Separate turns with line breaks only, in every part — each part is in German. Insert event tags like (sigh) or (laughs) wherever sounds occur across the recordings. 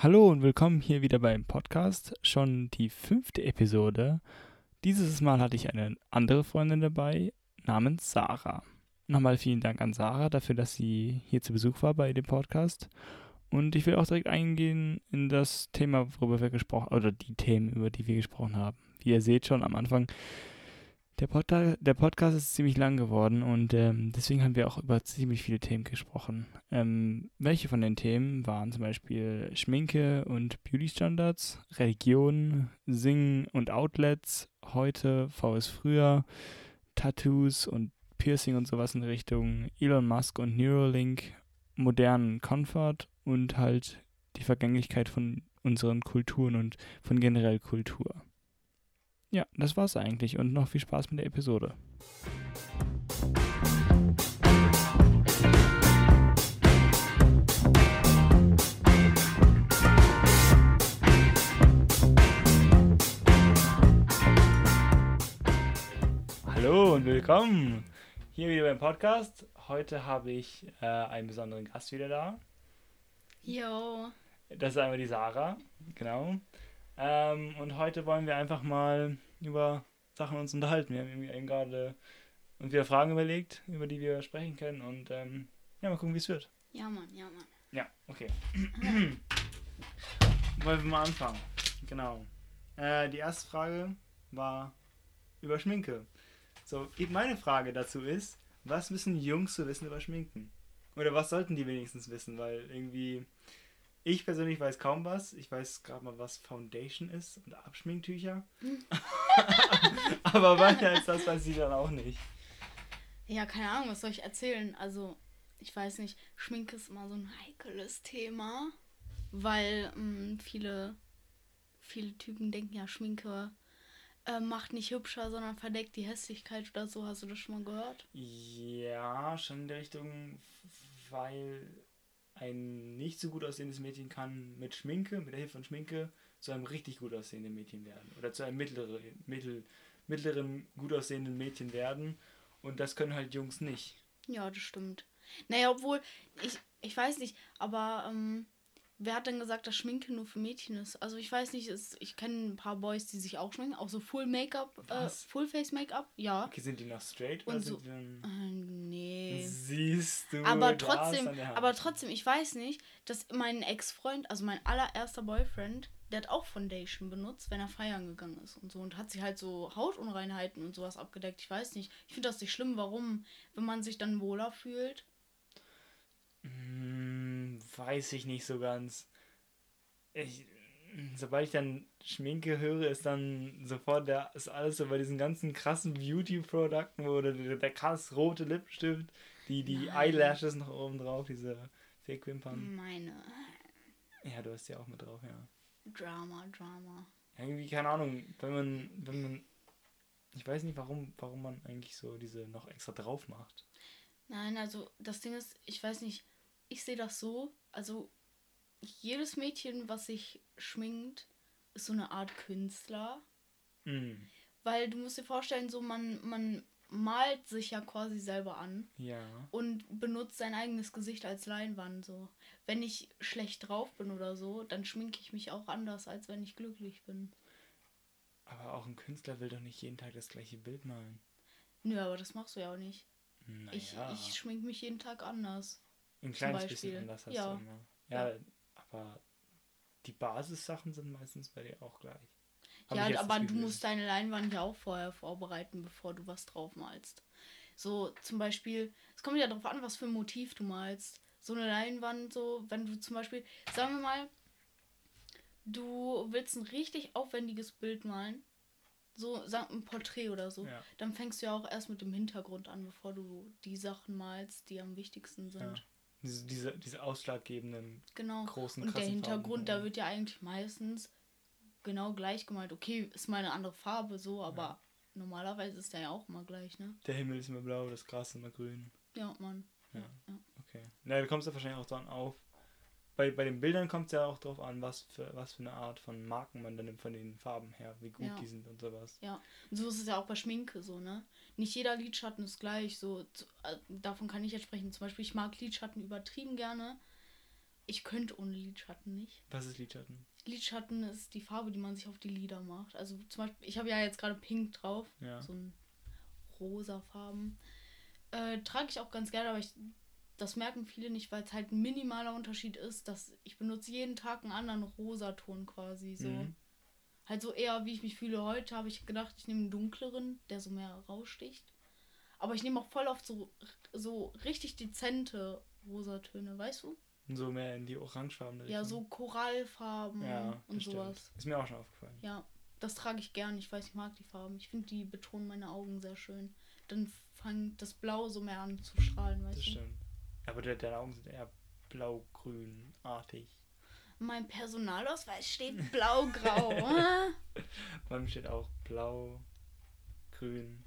Hallo und willkommen hier wieder beim Podcast. Schon die fünfte Episode. Dieses Mal hatte ich eine andere Freundin dabei namens Sarah. Nochmal vielen Dank an Sarah dafür, dass sie hier zu Besuch war bei dem Podcast. Und ich will auch direkt eingehen in das Thema, worüber wir gesprochen oder die Themen, über die wir gesprochen haben. Wie ihr seht schon am Anfang, der, Pod der Podcast ist ziemlich lang geworden und ähm, deswegen haben wir auch über ziemlich viele Themen gesprochen. Ähm, welche von den Themen waren zum Beispiel Schminke und Beauty-Standards, Religion, Singen und Outlets, heute, VS früher, Tattoos und Piercing und sowas in Richtung Elon Musk und Neuralink, modernen Comfort und halt die Vergänglichkeit von unseren Kulturen und von generell Kultur. Ja, das war's eigentlich und noch viel Spaß mit der Episode. Hallo und willkommen hier wieder beim Podcast. Heute habe ich äh, einen besonderen Gast wieder da.
Jo.
Das ist einmal die Sarah, genau. Ähm, und heute wollen wir einfach mal über Sachen uns unterhalten. Wir haben eben gerade uns wieder Fragen überlegt, über die wir sprechen können und ähm, ja, mal gucken, wie es wird.
Ja, Mann, ja, Mann.
Ja, okay. (clears throat) wollen wir mal anfangen? Genau. Äh, die erste Frage war über Schminke. So, meine Frage dazu ist, was müssen Jungs so wissen über Schminken? Oder was sollten die wenigstens wissen? Weil irgendwie ich persönlich weiß kaum was. Ich weiß gerade mal, was Foundation ist und Abschminktücher. (laughs) Aber (laughs) weiter als das weiß ich dann auch nicht.
Ja, keine Ahnung, was soll ich erzählen? Also, ich weiß nicht, Schminke ist immer so ein heikles Thema, weil ähm, viele, viele Typen denken ja, Schminke äh, macht nicht hübscher, sondern verdeckt die Hässlichkeit oder so. Hast du das schon mal gehört?
Ja, schon in der Richtung, weil ein nicht so gut aussehendes Mädchen kann mit Schminke, mit der Hilfe von Schminke, zu einem richtig gut aussehenden Mädchen werden. Oder zu einem mittleren, mittel, mittleren gut aussehenden Mädchen werden. Und das können halt Jungs nicht.
Ja, das stimmt. Naja, obwohl, ich, ich weiß nicht, aber ähm, Wer hat denn gesagt, dass Schminke nur für Mädchen ist? Also ich weiß nicht, ist, ich kenne ein paar Boys, die sich auch schminken, auch so Full Make-up, äh, Full Face Make-up, ja.
Okay, sind die noch straight
Und oder so, sind die dann... äh, nee.
Siehst du.
Aber trotzdem, aber trotzdem, ich weiß nicht, dass mein Ex-Freund, also mein allererster Boyfriend, der hat auch Foundation benutzt, wenn er feiern gegangen ist und so und hat sich halt so Hautunreinheiten und sowas abgedeckt. Ich weiß nicht. Ich finde das nicht schlimm, warum, wenn man sich dann wohler fühlt.
Hm, weiß ich nicht so ganz. Ich, sobald ich dann Schminke höre, ist dann sofort der, ist alles so bei diesen ganzen krassen Beauty-Produkten, wo der, der krass rote Lippenstift, die, die Nein. Eyelashes noch oben drauf, diese Fake-Wimpern.
Meine.
Ja, du hast ja auch mit drauf, ja.
Drama, Drama.
Irgendwie, keine Ahnung, wenn man, wenn man, ich weiß nicht, warum, warum man eigentlich so diese noch extra drauf macht.
Nein, also das Ding ist, ich weiß nicht, ich sehe das so, also jedes Mädchen, was sich schminkt, ist so eine Art Künstler.
Mhm.
Weil du musst dir vorstellen, so man, man malt sich ja quasi selber an.
Ja.
Und benutzt sein eigenes Gesicht als Leinwand. So. Wenn ich schlecht drauf bin oder so, dann schminke ich mich auch anders, als wenn ich glücklich bin.
Aber auch ein Künstler will doch nicht jeden Tag das gleiche Bild malen.
Nö, aber das machst du ja auch nicht.
Naja.
Ich, ich schmink mich jeden Tag anders.
Ein kleines bisschen anders hast ja. du immer. Ja, ja, aber die Basissachen sind meistens bei dir auch gleich.
Hab ja, aber du musst deine Leinwand ja auch vorher vorbereiten, bevor du was drauf malst. So zum Beispiel, es kommt ja darauf an, was für ein Motiv du malst. So eine Leinwand, so, wenn du zum Beispiel, sagen wir mal, du willst ein richtig aufwendiges Bild malen, so sag ein Porträt oder so, ja. dann fängst du ja auch erst mit dem Hintergrund an, bevor du die Sachen malst, die am wichtigsten sind. Ja.
Diese, diese, diese ausschlaggebenden
genau.
großen
Und der Hintergrund, Farben. da wird ja eigentlich meistens genau gleich gemalt. Okay, ist mal eine andere Farbe so, aber ja. normalerweise ist der ja auch immer gleich, ne?
Der Himmel ist immer blau, das Gras ist immer grün.
Ja, Mann.
Ja, ja. okay. Na, du kommst ja wahrscheinlich auch dran auf, bei, bei den Bildern kommt es ja auch darauf an, was für, was für eine Art von Marken man dann nimmt von den Farben her, wie gut ja. die sind und sowas.
Ja, und so ist es ja auch bei Schminke so, ne? Nicht jeder Lidschatten ist gleich, so, zu, äh, davon kann ich jetzt sprechen. Zum Beispiel, ich mag Lidschatten übertrieben gerne ich könnte ohne Lidschatten nicht.
Was ist Lidschatten?
Lidschatten ist die Farbe, die man sich auf die Lider macht. Also zum Beispiel, ich habe ja jetzt gerade pink drauf.
Ja.
So ein rosa Farben. Äh, trage ich auch ganz gerne, aber ich, das merken viele nicht, weil es halt ein minimaler Unterschied ist, dass ich benutze jeden Tag einen anderen Rosaton quasi. So.
Mhm.
Halt so eher, wie ich mich fühle heute, habe ich gedacht, ich nehme einen dunkleren, der so mehr raussticht. Aber ich nehme auch voll oft so, so richtig dezente Rosatöne, weißt du?
So mehr in die orangefarbene
Ja, so Korallfarben
Ja,
und
das stimmt.
sowas.
Ist mir auch schon aufgefallen.
Ja, das trage ich gern. Ich weiß, ich mag die Farben. Ich finde, die betonen meine Augen sehr schön. Dann fängt das Blau so mehr an zu strahlen, weißt
Das
du?
stimmt. Aber de deine Augen sind eher blau-grün-artig.
Mein Personalausweis steht blau-grau. (laughs)
Mir steht auch blau, grün,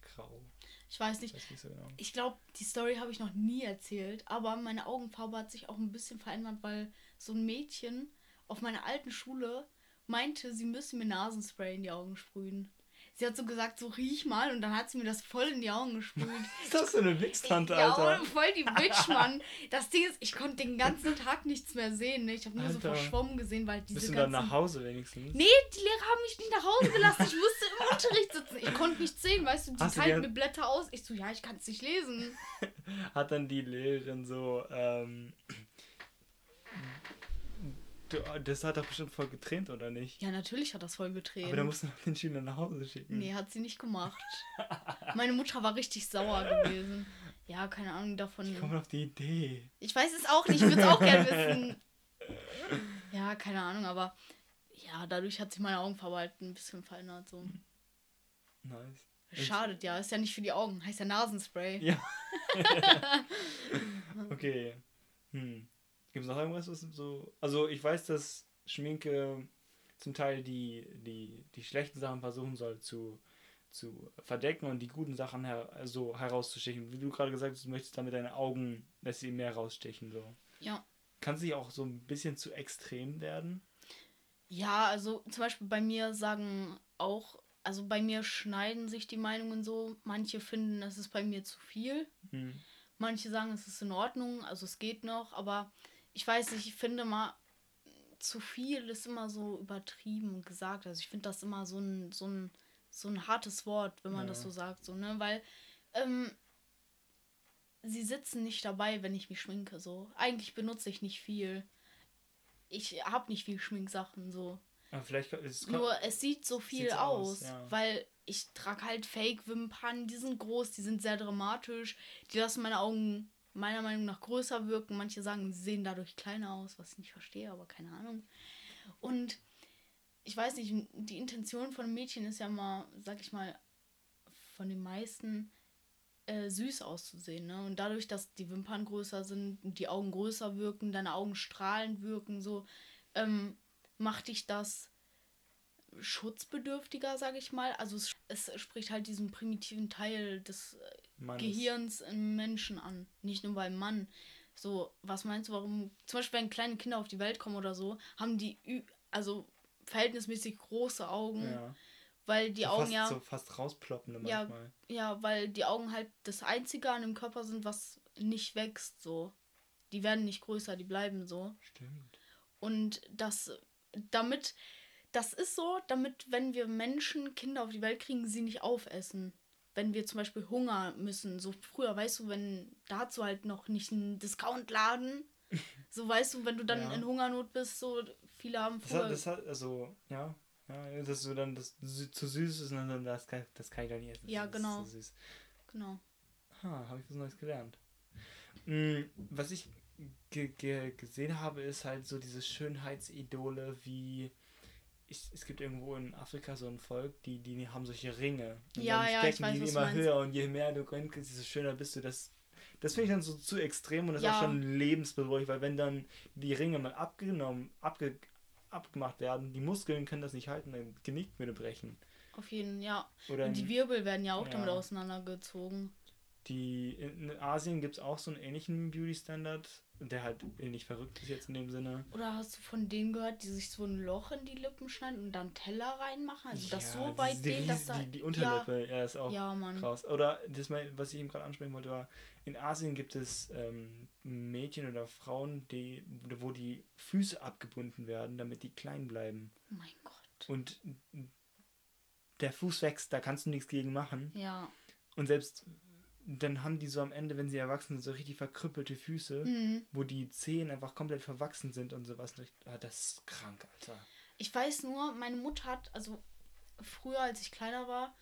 grau.
ich weiß nicht.
Ich so genau.
Ich glaube, die Story habe ich noch nie erzählt, aber meine Augenfarbe hat sich auch ein bisschen verändert, weil so ein Mädchen auf meiner alten Schule meinte, sie müsse mir Nasenspray in die Augen sprühen. Sie hat so gesagt, so riech mal und dann hat sie mir das voll in die Augen gesprüht. (laughs)
Ist das so eine Wichstante,
ja,
Alter?
voll die Bitch, Mann. Das Ding ist, ich konnte den ganzen Tag nichts mehr sehen. Ne? Ich habe nur so
Alter.
verschwommen gesehen, weil diese
Bist du
ganzen...
dann nach Hause wenigstens?
Nee, die Lehrer haben mich nicht nach Hause gelassen. Ich musste im Unterricht sitzen. Ich konnte nichts sehen, weißt du, die
Hast
teilten mir Blätter aus. Ich so, ja, ich kann es nicht lesen. (laughs)
Hat dann die Lehrerin so, ähm, das hat doch bestimmt voll getränt, oder nicht?
Ja, natürlich hat das voll getränt.
Aber da musst du noch den Schüler nach Hause schicken.
Nee, hat sie nicht gemacht. Meine Mutter war richtig sauer gewesen. Ja, keine Ahnung davon.
Ich komme auf die Idee.
Ich weiß es auch nicht, ich würde es auch gerne wissen. Ja, keine Ahnung, aber ja, dadurch hat sich meine Augenfarbe halt ein bisschen verändert. So.
Nice.
Schadet ja, ist ja nicht für die Augen, heißt ja Nasenspray.
Ja. (laughs) okay. Hm. Gibt es noch irgendwas, was so. Also, ich weiß, dass Schminke zum Teil die, die, die schlechten Sachen versuchen soll zu, zu verdecken und die guten Sachen her so herauszustechen. Wie du gerade gesagt hast, du möchtest damit deine Augen, dass sie mehr rausstechen. So.
Ja.
Kann sie auch so ein bisschen zu extrem werden?
Ja, also zum Beispiel bei mir sagen auch, also bei mir schneiden sich die Meinungen so. Manche finden, es ist bei mir zu viel.
Hm.
Manche sagen, es ist in Ordnung, also es geht noch, aber ich weiß nicht, ich finde mal, zu viel ist immer so übertrieben gesagt. Also ich finde das immer so ein, so ein, so ein hartes Wort, wenn man
Ja.
das so sagt, so, ne? Weil ähm, sie sitzen nicht dabei, wenn ich mich schminke. So. Eigentlich benutze ich nicht viel. Ich habe nicht viel Schminksachen so.
Aber vielleicht es
Nur es sieht so viel aus,
aus, ja.
weil ich trage halt Fake-Wimpern, die sind groß, die sind sehr dramatisch, die lassen meine Augen meiner Meinung nach größer wirken. Manche sagen, sie sehen dadurch kleiner aus, was ich nicht verstehe, aber keine Ahnung. Und ich weiß nicht, die Intention von Mädchen ist ja mal, sag ich mal, von den meisten äh, süß auszusehen. Ne? Und dadurch, dass die Wimpern größer sind, die Augen größer wirken, deine Augen strahlend wirken, so ähm, macht dich das schutzbedürftiger, sage ich mal. Also es, es spricht halt diesen primitiven Teil des äh,
Mannes.
Gehirns im Menschen an. Nicht nur beim Mann. So, was meinst du, warum, zum Beispiel wenn kleine Kinder auf die Welt kommen oder so, haben die, also verhältnismäßig große Augen,
Ja.
weil die
so
Augen
fast,
ja,
So fast rausploppende
Ja.
manchmal.
ja, weil die Augen halt das Einzige an dem Körper sind, was nicht wächst, so. Die werden nicht größer, die bleiben so.
Stimmt.
Und das, damit, das ist so, damit, wenn wir Menschen Kinder auf die Welt kriegen, sie nicht aufessen. Wenn wir zum Beispiel Hunger müssen, so früher, weißt du, wenn, da hast du halt noch nicht einen Discountladen. (laughs) So weißt du, wenn du dann
Ja.
in Hungernot bist, so viele haben
Das
früher.
hat, das hat, also, ja, ja, dass du dann das zu süß ist und dann das kann, das kann ich doch nicht essen.
Ja,
das
genau. Genau.
Ha, habe ich was Neues gelernt. Mm, Was ich ge ge gesehen habe, ist halt so diese Schönheitsidole wie. Ich, es gibt irgendwo in Afrika so ein Volk, die, die haben solche Ringe. Und
Ja,
dann
ja,
stecken
ich weiß,
die immer
meinst.
höher und je mehr du röntgest, desto schöner bist du. Das, das finde ich dann so zu extrem und das ist
Ja.
auch schon lebensbedrohlich, weil wenn dann die Ringe mal abgenommen, abge, abgemacht werden, die Muskeln können das nicht halten, dann Genick würde brechen.
Auf jeden ja.
Oder
Und die Wirbel werden ja auch damit
Ja.
auseinandergezogen.
Die, in in Asien gibt es auch so einen ähnlichen Beauty-Standard, der halt nicht verrückt ist jetzt in dem Sinne.
Oder hast du von denen gehört, die sich so ein Loch in die Lippen schneiden und dann Teller reinmachen? Also das so weit
die,
geht, dass da.
Die, die Unterlippe, ja, ja ist auch
ja,
krass. Oder das, was ich eben gerade ansprechen wollte, war, in Asien gibt es ähm, Mädchen oder Frauen, die, wo die Füße abgebunden werden, damit die klein bleiben.
Oh mein Gott.
Und der Fuß wächst, da kannst du nichts gegen machen.
Ja.
Und selbst dann haben die so am Ende, wenn sie erwachsen sind, so richtig verkrüppelte Füße,
Mhm.
wo die Zehen einfach komplett verwachsen sind und sowas. Ah, das ist krank, Alter.
Ich weiß nur, meine Mutter hat, also früher, als ich kleiner war,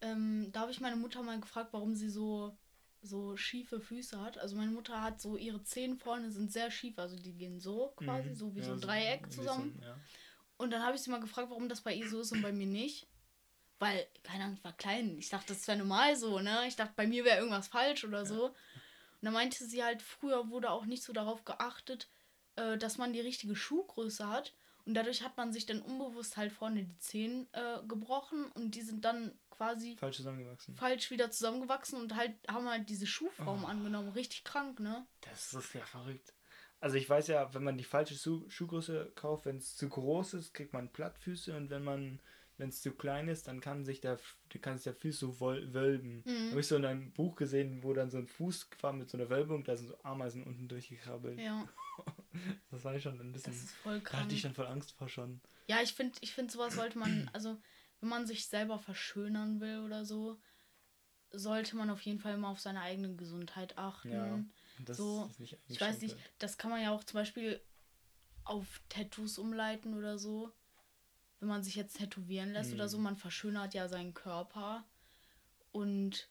ähm, da habe ich meine Mutter mal gefragt, warum sie so, so schiefe Füße hat. Also meine Mutter hat so, ihre Zehen vorne sind sehr schief, also die gehen so quasi,
Mhm.
so wie
Ja,
so ein
so
Dreieck
wie
zusammen.
So, ja.
Und dann habe ich sie mal gefragt, warum das bei ihr so ist und bei mir nicht. Weil, keine Ahnung, ich war klein. Ich dachte, das wäre normal so, ne? Ich dachte, bei mir wäre irgendwas falsch oder so. Und dann meinte sie halt, früher wurde auch nicht so darauf geachtet, äh, dass man die richtige Schuhgröße hat. Und dadurch hat man sich dann unbewusst halt vorne die Zehen äh, gebrochen und die sind dann quasi
Falsch zusammengewachsen.
falsch wieder zusammengewachsen und halt haben halt diese Schuhform
Oh.
angenommen. Richtig krank, ne?
Das ist ja verrückt. Also ich weiß ja, wenn man die falsche Schuh Schuhgröße kauft, wenn es zu groß ist, kriegt man Plattfüße und wenn man, wenn es zu klein ist, dann kann sich der, kann sich der Fuß so wölben.
Mhm.
Habe ich so in einem Buch gesehen, wo dann so ein Fuß war mit so einer Wölbung, da sind so Ameisen unten durchgekrabbelt.
Ja, (laughs)
Das war ich schon ein bisschen.
das ist voll
Da
krank.
hatte ich dann voll Angst vor schon.
Ja, ich finde, ich find, sowas sollte man, (clears throat) also wenn man sich selber verschönern will oder so, sollte man auf jeden Fall immer auf seine eigene Gesundheit achten.
Ja. Das
So,
ist nicht
Ich weiß nicht, das kann man ja auch zum Beispiel auf Tattoos umleiten oder so. Wenn man sich jetzt tätowieren lässt oder so,
Mhm.
man verschönert ja seinen Körper. Und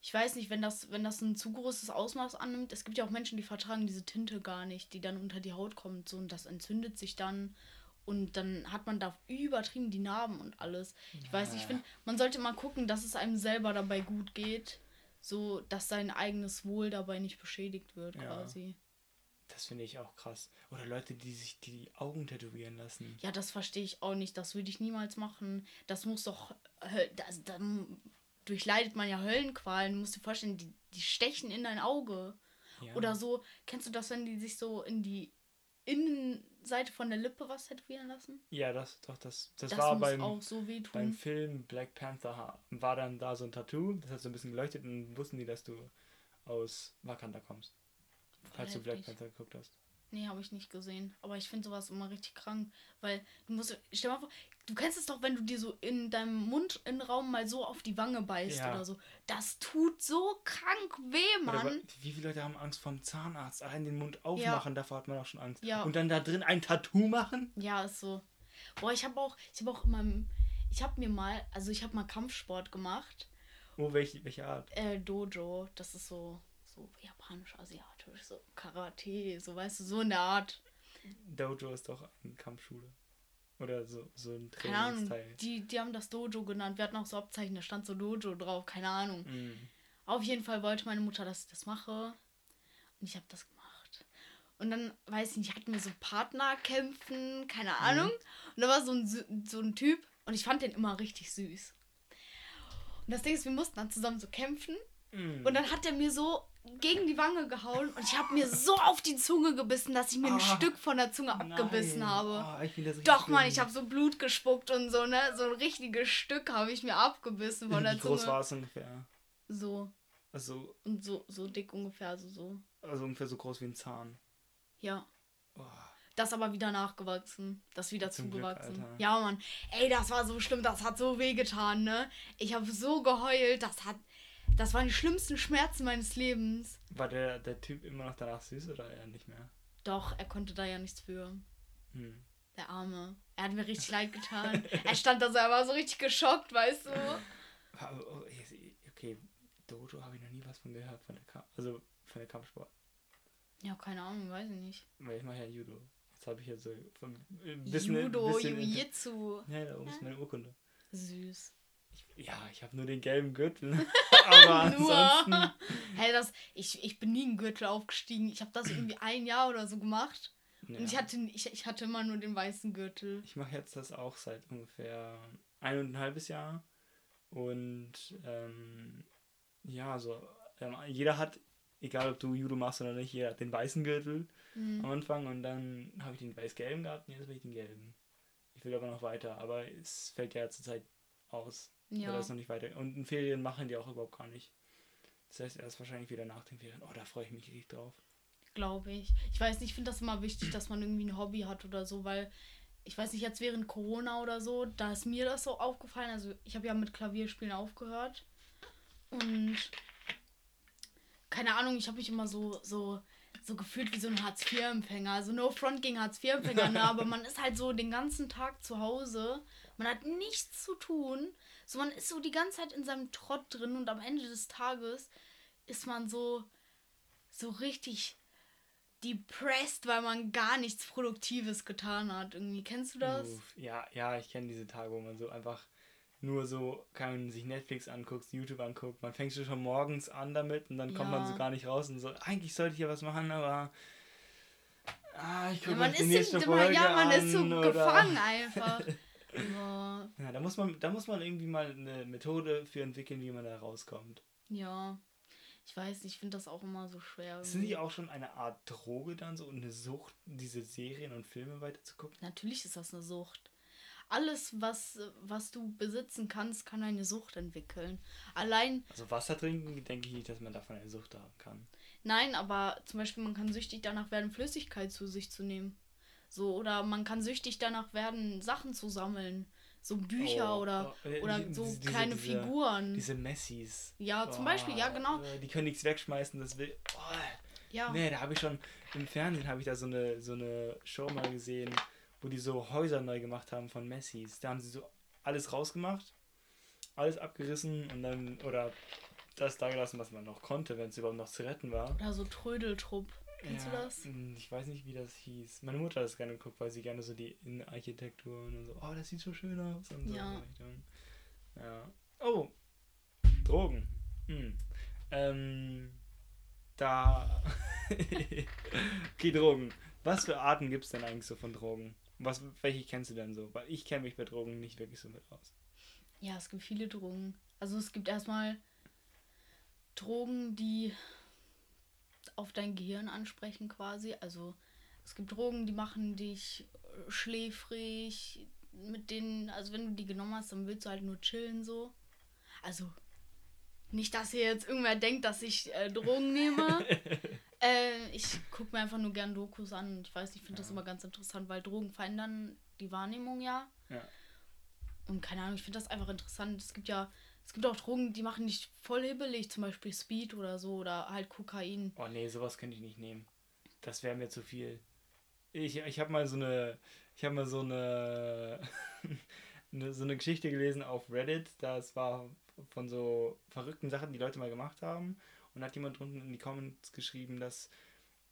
ich weiß nicht, wenn das, wenn das ein zu großes Ausmaß annimmt, es gibt ja auch Menschen, die vertragen diese Tinte gar nicht, die dann unter die Haut kommt so und das entzündet sich dann und dann hat man da übertrieben die Narben und alles. Ich weiß nicht, ich finde, man sollte mal gucken, dass es einem selber dabei gut geht, so dass sein eigenes Wohl dabei nicht beschädigt wird
Ja.
quasi.
Das finde ich auch krass. Oder Leute, die sich die Augen tätowieren lassen.
Ja, das verstehe ich auch nicht. Das würde ich niemals machen. Das muss doch. Das, dann durchleidet man ja Höllenqualen. Du musst dir vorstellen, die, die stechen in dein Auge.
Ja.
Oder so. Kennst du das, wenn die sich so in die Innenseite von der Lippe was tätowieren lassen?
Ja, das doch, das, das,
Das,
war beim,
so
beim Film Black Panther war dann da so ein Tattoo, das hat so ein bisschen geleuchtet und wussten die, dass du aus Wakanda kommst. Falls du Black. Panther geguckt hast.
Nee, habe ich nicht gesehen. Aber ich finde sowas immer richtig krank. Weil du musst. Stell mal vor, du kennst es doch, wenn du dir so in deinem Mundinnenraum mal so auf die Wange beißt
Ja.
oder so. Das tut so krank weh,
Oder
Mann.
wa- wie viele Leute haben Angst vom Zahnarzt? Allein den Mund aufmachen, davor hat man auch schon Angst.
Ja.
Und dann da drin ein Tattoo machen?
Ja, ist so. Boah, ich habe auch, ich habe auch immer, ich habe mir mal, also ich habe mal Kampfsport gemacht.
Oh, welche, welche Art?
Äh, Dojo, das ist so, so japanisch-asiatisch, so Karate, so weißt du, so in der Art.
Dojo ist doch eine Kampfschule. Oder so, so ein
Keine Ahnung,
Trainingsteil.
die, die haben das Dojo genannt. Wir hatten auch so Abzeichen, da stand so Dojo drauf, keine Ahnung.
Mm.
Auf jeden Fall wollte meine Mutter, dass ich das mache. Und ich habe das gemacht. Und dann, weiß ich nicht, hatten wir so Partnerkämpfen, keine Ahnung. Und da war so ein, so ein Typ und ich fand den immer richtig süß. Und das Ding ist, wir mussten dann zusammen so kämpfen.
Mm.
Und dann hat er mir so gegen die Wange gehauen und ich habe mir so auf die Zunge gebissen, dass ich mir ein
Ah,
Stück von der Zunge abgebissen
Nein.
habe.
Oh,
Doch, Mann, ich habe so Blut gespuckt und so, ne? So ein richtiges Stück habe ich mir abgebissen von der
Wie groß
Zunge.
war es ungefähr?
So.
Also,
Und so, so dick ungefähr, also so.
also ungefähr so groß wie ein Zahn.
Ja.
Oh.
Das aber wieder nachgewachsen. Das wieder
Zum Glück,
zugewachsen.
Alter.
ja, Mann. Ey, das war so schlimm. Das hat so wehgetan, ne? Ich habe so geheult. Das hat. Das waren die schlimmsten Schmerzen meines Lebens.
War der, der Typ immer noch danach süß oder eher nicht mehr?
Doch, er konnte da ja nichts für.
Hm.
Der Arme. Er hat mir richtig leid getan. (laughs) er stand da so, er war so richtig geschockt, weißt du?
Oh, ich- Okay, Dojo habe ich noch nie was von gehört, von der Kamp also von der Kampfsport.
Ja, keine Ahnung, weiß ich nicht.
Weil ich mache ja Judo. Jetzt habe ich ja so äh, ein bisschen,
Judo, Jiu-Jitsu.
Ja, da oben ist meine Urkunde.
Süß.
Ja, ich habe nur den gelben Gürtel. (laughs) Aber
Nur.
ansonsten.
Hey, das, ich, ich bin nie in Gürtel aufgestiegen. Ich habe das irgendwie ein Jahr oder so gemacht.
Ja.
Und ich hatte, ich, ich hatte immer nur den weißen Gürtel.
Ich mache jetzt das auch seit ungefähr ein und ein halbes Jahr. Und ähm, ja, so ähm, jeder hat egal ob du Judo machst oder nicht, jeder hat den weißen Gürtel
Mhm.
am Anfang und dann habe ich den weiß-gelben gehabt und jetzt will ich den gelben. Ich will aber noch weiter, aber es fällt ja zurzeit aus.
Ja.
Oder ist noch nicht weiter. Und in Ferien machen die auch überhaupt gar nicht. Das heißt, erst wahrscheinlich wieder nach den Ferien. Oh, da freue ich mich richtig drauf.
Glaube ich. Ich weiß nicht, ich finde das immer wichtig, dass man irgendwie ein Hobby hat oder so, weil ich weiß nicht, jetzt während Corona oder so, da ist mir das so aufgefallen. Also ich habe ja mit Klavierspielen aufgehört. Und keine Ahnung, ich habe mich immer so, so, so gefühlt wie so ein Hartz-IV-Empfänger. Also no front gegen Hartz-IV-Empfänger, ne? (laughs) aber man ist halt so den ganzen Tag zu Hause. Man hat nichts zu tun. So, man ist so die ganze Zeit in seinem Trott drin und am Ende des Tages ist man so, so richtig depressed, weil man gar nichts Produktives getan hat. Irgendwie, kennst du das?
Uff, ja, ja, ich kenne diese Tage, wo man so einfach nur so kann sich Netflix anguckt, YouTube anguckt. Man fängt schon morgens an damit und dann kommt man
Ja.
so gar nicht raus und so, eigentlich sollte ich ja was machen, aber ah, ich
Ja,
gucke
man
die
ist, in,
Folge
ja, man ist so
oder-
gefangen einfach. (laughs)
Ja, da muss man, da muss man irgendwie mal eine Methode für entwickeln, wie man da rauskommt.
ja, ich weiß nicht, ich finde das auch immer so schwer.
Sind die
irgendwie.
auch schon eine Art Droge dann so und eine Sucht, diese Serien und Filme weiter zu gucken?
Natürlich ist das eine Sucht. Alles, was, was du besitzen kannst, kann eine Sucht entwickeln. Allein,
Also Wasser trinken, denke ich nicht, dass man davon eine Sucht haben kann.
nein, aber zum Beispiel, man kann süchtig danach werden, Flüssigkeit zu sich zu nehmen. So, oder man kann süchtig danach werden, Sachen zu sammeln. So Bücher
Oh,
oder,
oh,
oder
die-
so
diese-
kleine
diese-
Figuren.
Diese Messis.
ja, zum Beispiel, ja, genau.
äh, Die können nichts wegschmeißen, das will. Oh,
Ja.
Nee, da habe ich schon im Fernsehen habe ich da so eine so eine Show mal gesehen, wo die so Häuser neu gemacht haben von Messis. Da haben sie so alles rausgemacht, alles abgerissen und dann oder das da gelassen, was man noch konnte, wenn es überhaupt noch zu retten war.
Oder so Trödeltrupp. Kennst
Ja,
du das?
mh, Ich weiß nicht, wie das hieß. Meine Mutter hat das gerne geguckt, weil sie gerne so die Innenarchitektur und so, oh, das sieht so schön aus und so.
Ja.
die Richtung. Ja. Oh, Drogen. Hm. Ähm, da. (laughs) okay, Drogen. Was für Arten gibt es denn eigentlich so von Drogen? Was, welche kennst du denn so? Weil ich kenne mich bei Drogen nicht wirklich so mit aus.
Ja, es gibt viele Drogen. Also es gibt erstmal Drogen, die auf dein Gehirn ansprechen quasi. Also es gibt Drogen, die machen dich äh, schläfrig, mit denen, also wenn du die genommen hast, dann willst du halt nur chillen so. Also nicht, dass ihr jetzt irgendwer denkt, dass ich äh, Drogen (laughs) nehme. äh, ich gucke mir einfach nur gern Dokus an ich weiß, ich finde das
Ja.
immer ganz interessant, weil Drogen verändern die Wahrnehmung ja.
Ja.
Und keine Ahnung, ich finde das einfach interessant. Es gibt ja, es gibt auch Drogen, die machen dich voll hibbelig, zum Beispiel Speed oder so oder halt Kokain.
Oh nee, sowas könnte ich nicht nehmen. Das wäre mir zu viel. Ich, ich habe mal so eine, ich habe mal so eine, eine, (laughs) so eine Geschichte gelesen auf Reddit. Das war von so verrückten Sachen, die Leute mal gemacht haben. Und hat jemand drunten in die Comments geschrieben, dass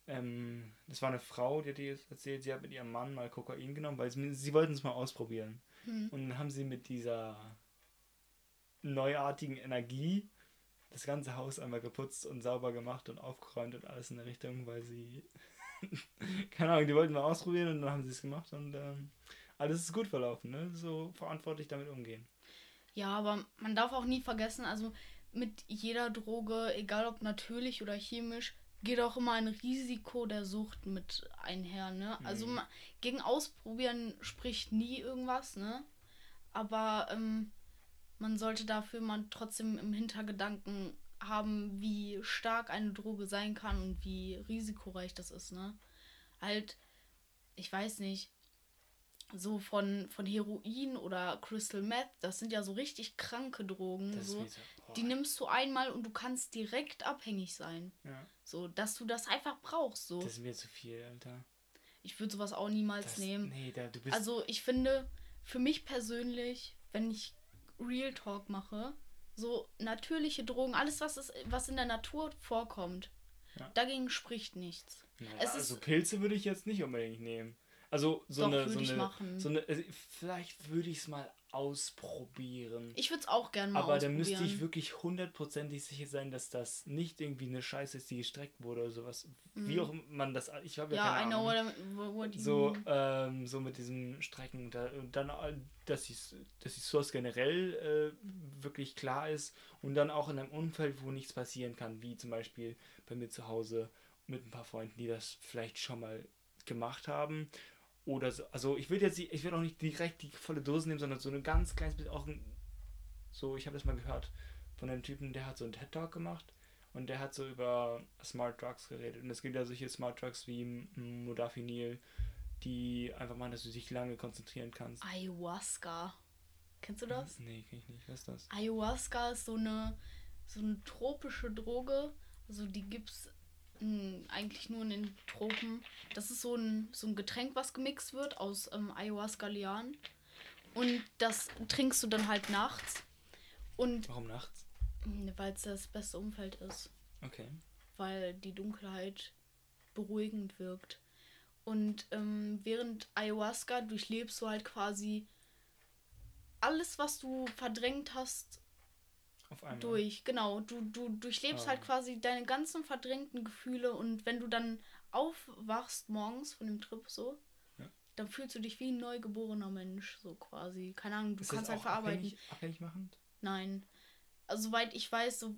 ähm, das war eine Frau, die hat dir erzählt, sie hat mit ihrem Mann mal Kokain genommen, weil sie, sie wollten es mal ausprobieren.
Hm.
Und dann haben sie mit dieser neuartigen Energie das ganze Haus einmal geputzt und sauber gemacht und aufgeräumt und alles in der Richtung, weil sie, (laughs) keine Ahnung, die wollten mal ausprobieren und dann haben sie es gemacht und ähm, alles ist gut verlaufen, ne? So verantwortlich damit umgehen.
Ja, aber man darf auch nie vergessen, also mit jeder Droge, egal ob natürlich oder chemisch, geht auch immer ein Risiko der Sucht mit einher, ne? Also
Mhm.
gegen Ausprobieren spricht nie irgendwas, ne? Aber ähm, man sollte dafür mal trotzdem im Hintergedanken haben, wie stark eine Droge sein kann und wie risikoreich das ist, ne? Halt, ich weiß nicht, so von, von Heroin oder Crystal Meth, das sind ja so richtig kranke Drogen. So.
ist wie so, boah,
Die nimmst du einmal und du kannst direkt abhängig sein.
ja,
So, dass du das einfach brauchst. So.
das ist mir zu viel, Alter.
Ich würde sowas auch niemals
Das,
nehmen.
Nee, da, du bist.
Also ich finde, für mich persönlich, wenn ich Real Talk mache, so natürliche Drogen, alles was ist, was in der Natur vorkommt,
Ja.
dagegen spricht nichts.
naja,
es ist-
also Pilze würde ich jetzt nicht unbedingt nehmen. Also so
Doch,
eine, so eine,
machen.
so eine, also vielleicht würde ich es mal ausprobieren.
Ich würde es auch gerne mal
Aber da müsste ich wirklich hundertprozentig sicher sein, dass das nicht irgendwie eine Scheiße ist, die gestreckt wurde oder sowas. Wie
Mhm.
auch man das. Ich habe ja,
ja, I
keine
know
Ahnung.
what, what,
So, ähm, so mit diesem Strecken. Da, und dann, dass die, dass die Source generell äh, wirklich klar ist und dann auch in einem Umfeld, wo nichts passieren kann, wie zum Beispiel bei mir zu Hause mit ein paar Freunden, die das vielleicht schon mal gemacht haben. Oder so, also ich will jetzt, ich will auch nicht direkt die volle Dose nehmen, sondern so ein ganz kleines bisschen auch ein, so, ich habe das mal gehört von einem Typen, der hat so einen TED Talk gemacht und der hat so über Smart Drugs geredet. Und es gibt ja solche Smart Drugs wie Modafinil, die einfach machen, dass du dich lange konzentrieren kannst.
Ayahuasca. Kennst du das?
Nee, kenn ich nicht. Was ist das?
Ayahuasca ist so eine, so eine tropische Droge. Also die gibt's mh, eigentlich nur in den Tropen. Das ist so ein, so ein Getränk, was gemixt wird aus ähm, Ayahuasca-Lianen. Und das trinkst du dann halt nachts. Und
Warum nachts?
Weil es das beste Umfeld ist.
Okay.
Weil die Dunkelheit beruhigend wirkt. Und ähm, während Ayahuasca durchlebst du halt quasi alles, was du verdrängt hast. Durch. Genau, du, du durchlebst
Ah.
halt quasi deine ganzen verdrängten Gefühle und wenn du dann aufwachst morgens von dem Trip so,
Ja.
dann fühlst du dich wie ein neugeborener Mensch, so quasi. Keine Ahnung, du
Ist
kannst halt verarbeiten.
abhängig, abhängig machend?
Nein. Also, soweit ich weiß, so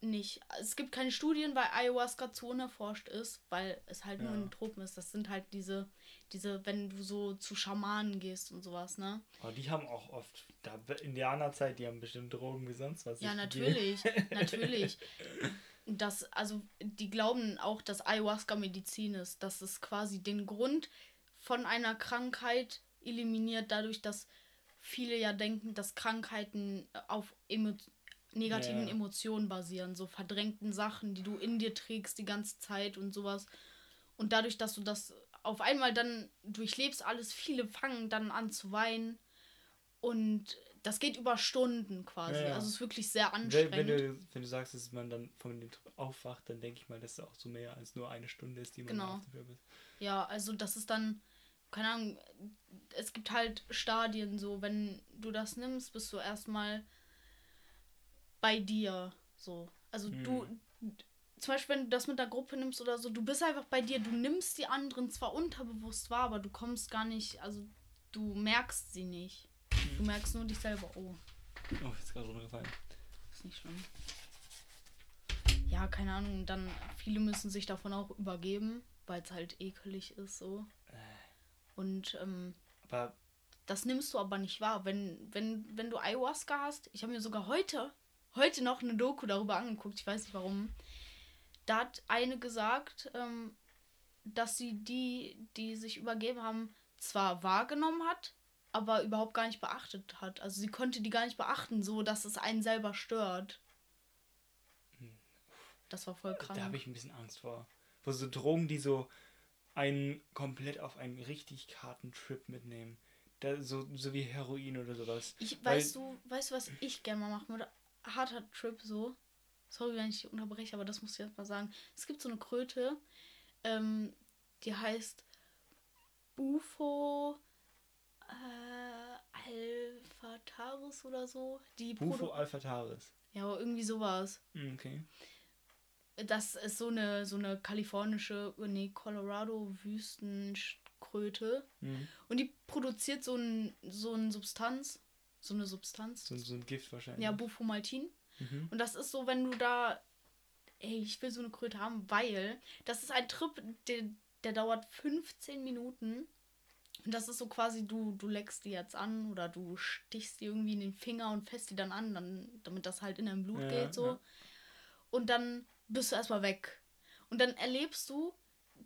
nicht. Es gibt keine Studien, weil Ayahuasca zu unerforscht ist, weil es halt nur
Ja.
in den Tropen ist. Das sind halt diese, diese, wenn du so zu Schamanen gehst und sowas, ne?
Oh, die haben auch oft, da Indianerzeit, die haben bestimmt Drogen wie sonst was.
Ja, (laughs) natürlich, (laughs) natürlich. Das, also, die glauben auch, dass Ayahuasca Medizin ist. Dass es quasi den Grund von einer Krankheit eliminiert, dadurch, dass viele ja denken, dass Krankheiten auf emo negativen
Ja.
Emotionen basieren, so verdrängten Sachen, die du in dir trägst die ganze Zeit und sowas. Und dadurch, dass du das auf einmal dann durchlebst, alles, viele fangen dann an zu weinen. Und das geht über Stunden quasi.
Ja, ja.
Also es ist wirklich sehr anstrengend.
wenn, du, wenn du sagst, dass man dann von dem Trip aufwacht, dann denke ich mal, dass es auch so mehr als nur eine Stunde ist, die man
Genau.
auf dem Trip ist.
Ja, also das ist dann, keine Ahnung, es gibt halt Stadien so, wenn du das nimmst, bist du erstmal bei dir so. Also du, zum Beispiel, wenn du das mit der Gruppe nimmst oder so, du bist einfach bei dir, du nimmst die anderen zwar unterbewusst wahr, aber du kommst gar nicht, also du merkst sie nicht. Du merkst nur dich selber, oh,
Oh, ist gerade runtergefallen.
ist nicht schlimm. Ja, keine Ahnung, dann viele müssen sich davon auch übergeben, weil es halt ekelig ist so. Und ähm,
Aber
das nimmst du aber nicht wahr. Wenn, wenn, wenn du Ayahuasca hast, ich habe mir sogar heute, heute noch eine Doku darüber angeguckt, ich weiß nicht warum. Da hat eine gesagt, ähm, dass sie die, die sich übergeben haben, zwar wahrgenommen hat, aber überhaupt gar nicht beachtet hat. Also sie konnte die gar nicht beachten, so dass es einen selber stört. Das war voll krank.
da habe ich ein bisschen Angst vor. Wo so Drogen, die so einen komplett auf einen richtig harten Trip mitnehmen. Da, so, so wie Heroin oder sowas.
Ich,
Weil-
weißt du, weißt du, was ich gerne mal machen würde? Harter Trip so. Sorry, wenn ich dich unterbreche, aber das muss ich jetzt mal sagen. Es gibt so eine Kröte, ähm, die heißt Bufo äh, Alphataris oder so. Die
Bufo
Produ-
alphataris.
Ja, aber irgendwie sowas.
Hm, Okay.
Das ist so eine, so eine kalifornische, nee, Colorado-Wüstenkröte.
Hm.
Und die produziert so ein, so eine Substanz. So eine Substanz.
So, so ein Gift wahrscheinlich.
Ja, Bufomaltin.
Mhm.
Und das ist so, wenn du da. Ey, ich will so eine Kröte haben, weil das ist ein Trip, der, der dauert 15 Minuten. Und das ist so quasi, du, du leckst die jetzt an oder du stichst die irgendwie in den Finger und fässt die dann an, dann, damit das halt in dein Blut
Ja,
geht so.
ja.
Und dann bist du erstmal weg. Und dann erlebst du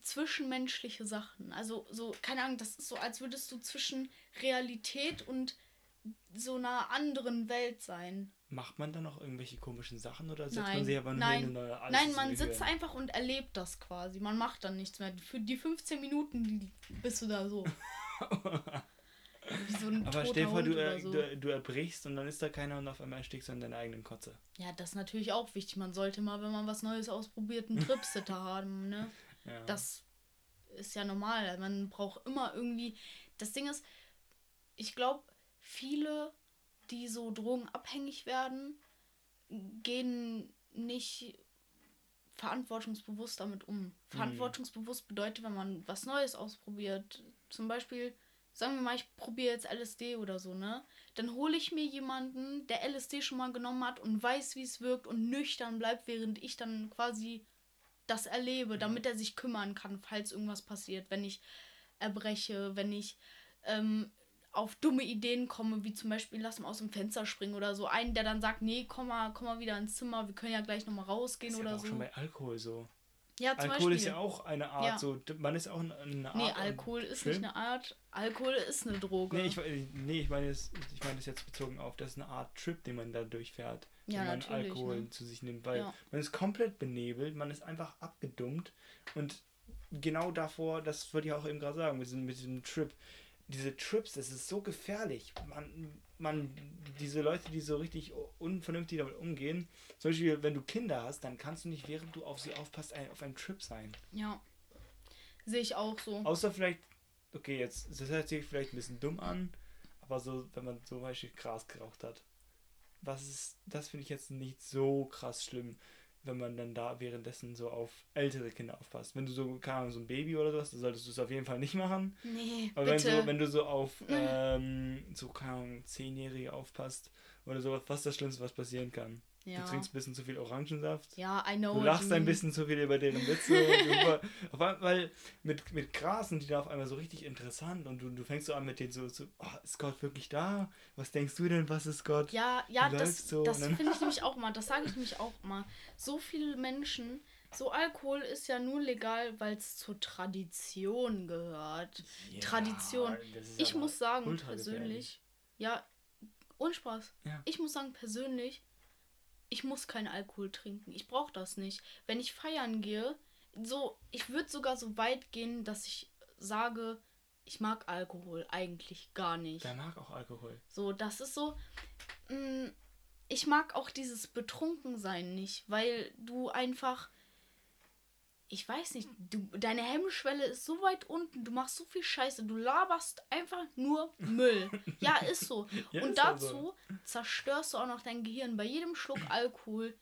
zwischenmenschliche Sachen. Also so, keine Ahnung, das ist so, als würdest du zwischen Realität und so einer anderen Welt sein.
Macht man dann noch irgendwelche komischen Sachen oder setzt
Nein,
man sich aber nur
nein,
hin und alles
Nein, man sitzt einfach und erlebt das quasi. Man macht dann nichts mehr. Für die 15 Minuten bist du da so. (laughs) Wie so ein
Aber stell dir vor, du, er,
so.
du, du erbrichst und dann ist da keiner und auf einmal erstickst du in deiner eigenen Kotze.
Ja, das ist natürlich auch wichtig. Man sollte mal, wenn man was Neues ausprobiert, einen Tripsitter (laughs) haben, ne?
Ja.
Das ist ja normal. Man braucht immer irgendwie. Das Ding ist, ich glaube, viele, die so drogenabhängig werden, gehen nicht verantwortungsbewusst damit um. Verantwortungsbewusst bedeutet, wenn man was Neues ausprobiert, zum Beispiel, sagen wir mal, ich probiere jetzt LSD oder so, ne? Dann hole ich mir jemanden, der LSD schon mal genommen hat und weiß, wie es wirkt und nüchtern bleibt, während ich dann quasi das erlebe, damit er sich kümmern kann, falls irgendwas passiert, wenn ich erbreche, wenn ich ähm, auf dumme Ideen komme, wie zum Beispiel lass mal aus dem Fenster springen oder so. Einen, der dann sagt, nee, komm mal, komm mal wieder ins Zimmer, wir können ja gleich nochmal rausgehen
das ist
oder
auch
so.
schon bei Alkohol so.
Ja, zum
Alkohol
Beispiel.
ist ja auch eine Art
Ja.
so, man ist auch eine Art.
Nee, Alkohol ist
Trip.
nicht eine Art. Alkohol ist eine Droge.
Nee, ich, nee, ich meine es, ich meine es jetzt bezogen auf, das ist eine Art Trip, den man da durchfährt,
Ja,
wenn man Alkohol
ne?
zu sich nimmt, weil
Ja.
man ist komplett benebelt, man ist einfach abgedummt und genau davor, das wollte ich auch eben gerade sagen, mit diesem, mit diesem Trip, diese Trips, das ist so gefährlich. Man, man, diese Leute, die so richtig unvernünftig damit umgehen, zum Beispiel, wenn du Kinder hast, dann kannst du nicht, während du auf sie aufpasst, ein, auf einem Trip sein.
ja. Sehe ich auch so.
Außer vielleicht, okay, jetzt, das hört sich vielleicht ein bisschen dumm an, aber so, wenn man zum Beispiel Gras geraucht hat. Was ist, das finde ich jetzt nicht so krass schlimm, wenn man dann da währenddessen so auf ältere Kinder aufpasst. Wenn du so, keine Ahnung, so ein Baby oder sowas, dann solltest du es auf jeden Fall nicht machen.
Nee,
Aber wenn,
bitte.
so, wenn du so auf, (laughs) ähm, so, keine Ahnung, Zehnjährige aufpasst oder sowas, was ist das Schlimmste, was passieren kann?
Ja.
Du trinkst ein bisschen zu viel Orangensaft.
ja, I know.
Du lachst ein bisschen zu viel über deren Witze. (laughs) auf einmal, weil mit, mit Gras sind die da auf einmal so richtig interessant und du, du fängst so an mit denen so, so oh, ist Gott wirklich da? Was denkst du denn, was ist Gott?
Ja, ja, das,
so
das finde ich (laughs) nämlich auch mal. Das sage ich nämlich auch mal. So viele Menschen, so Alkohol ist ja nur legal, weil es zur Tradition gehört.
Ja,
Tradition. Ich muss sagen, persönlich, ja, Unspaß.
Ja.
Ich muss sagen, persönlich, ich muss keinen Alkohol trinken. Ich brauche das nicht. Wenn ich feiern gehe, so, ich würde sogar so weit gehen, dass ich sage, ich mag Alkohol eigentlich gar nicht.
Der mag auch Alkohol.
So, das ist so. mh, ich mag auch dieses Betrunkensein nicht, weil du einfach. Ich weiß nicht, du, deine Hemmschwelle ist so weit unten, du machst so viel Scheiße, du laberst einfach nur Müll. (laughs) ja, ist so.
Ja,
Und
ist auch
dazu
so.
zerstörst du auch noch dein Gehirn. Bei jedem Schluck Alkohol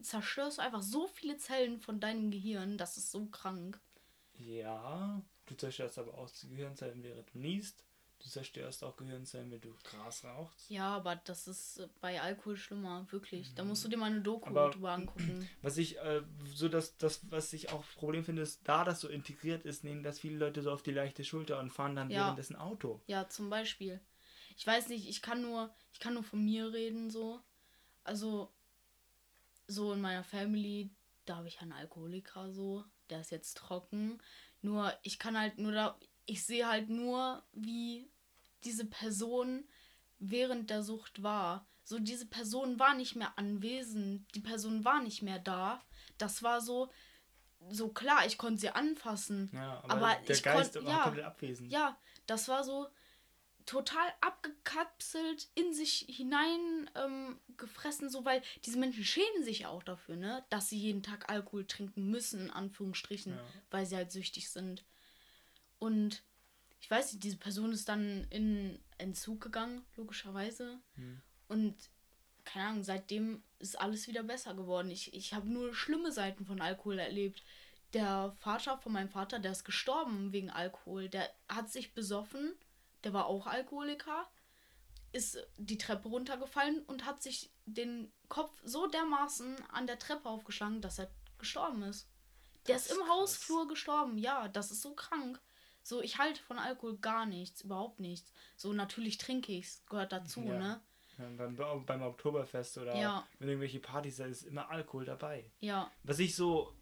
zerstörst du einfach so viele Zellen von deinem Gehirn, das ist so krank.
Ja, du zerstörst aber auch die Gehirnzellen, während du niest. Du zerstörst auch Gehirnzellen, wenn du Gras rauchst.
Ja, aber das ist äh, bei Alkohol schlimmer, wirklich. Da musst du dir mal eine Doku
Aber-
drüber angucken. (clears throat)
Was ich, äh, so das, das, was ich auch Problem finde, ist, da das so integriert ist, nehmen das viele Leute so auf die leichte Schulter und fahren dann
Ja.
währenddessen Auto.
Ja, zum Beispiel. Ich weiß nicht, ich kann nur, ich kann nur von mir reden, so. Also, so in meiner Family, da habe ich einen Alkoholiker, so. Der ist jetzt trocken. Nur, ich kann halt nur da, ich sehe halt nur, wie diese Person während der Sucht war. So, diese Person war nicht mehr anwesend. Die Person war nicht mehr da. Das war so, so klar, ich konnte sie anfassen.
Ja, aber,
Aber
der Geist war
ja.
komplett abwesend.
Ja, das war so total abgekapselt, in sich hinein ähm, gefressen, so weil diese Menschen schämen sich ja auch dafür, ne, dass sie jeden Tag Alkohol trinken müssen, in Anführungsstrichen,
Ja.
weil sie halt süchtig sind. Und ich weiß nicht, diese Person ist dann in Entzug gegangen, logischerweise.
Hm.
Und keine Ahnung, seitdem ist alles wieder besser geworden. Ich, ich habe nur schlimme Seiten von Alkohol erlebt. Der Vater von meinem Vater, der ist gestorben wegen Alkohol. Der hat sich besoffen, der war auch Alkoholiker, ist die Treppe runtergefallen und hat sich den Kopf so dermaßen an der Treppe aufgeschlagen, dass er gestorben ist. Der
Das
ist im
krass.
Hausflur gestorben. Ja, das ist so krank. So, ich halte von Alkohol gar nichts, überhaupt nichts. So, natürlich trinke ich es, gehört dazu,
Ja.
ne?
Ja, beim, beim Oktoberfest oder
Ja.
wenn irgendwelche Partys, da ist immer Alkohol dabei.
Ja,
Was ich so,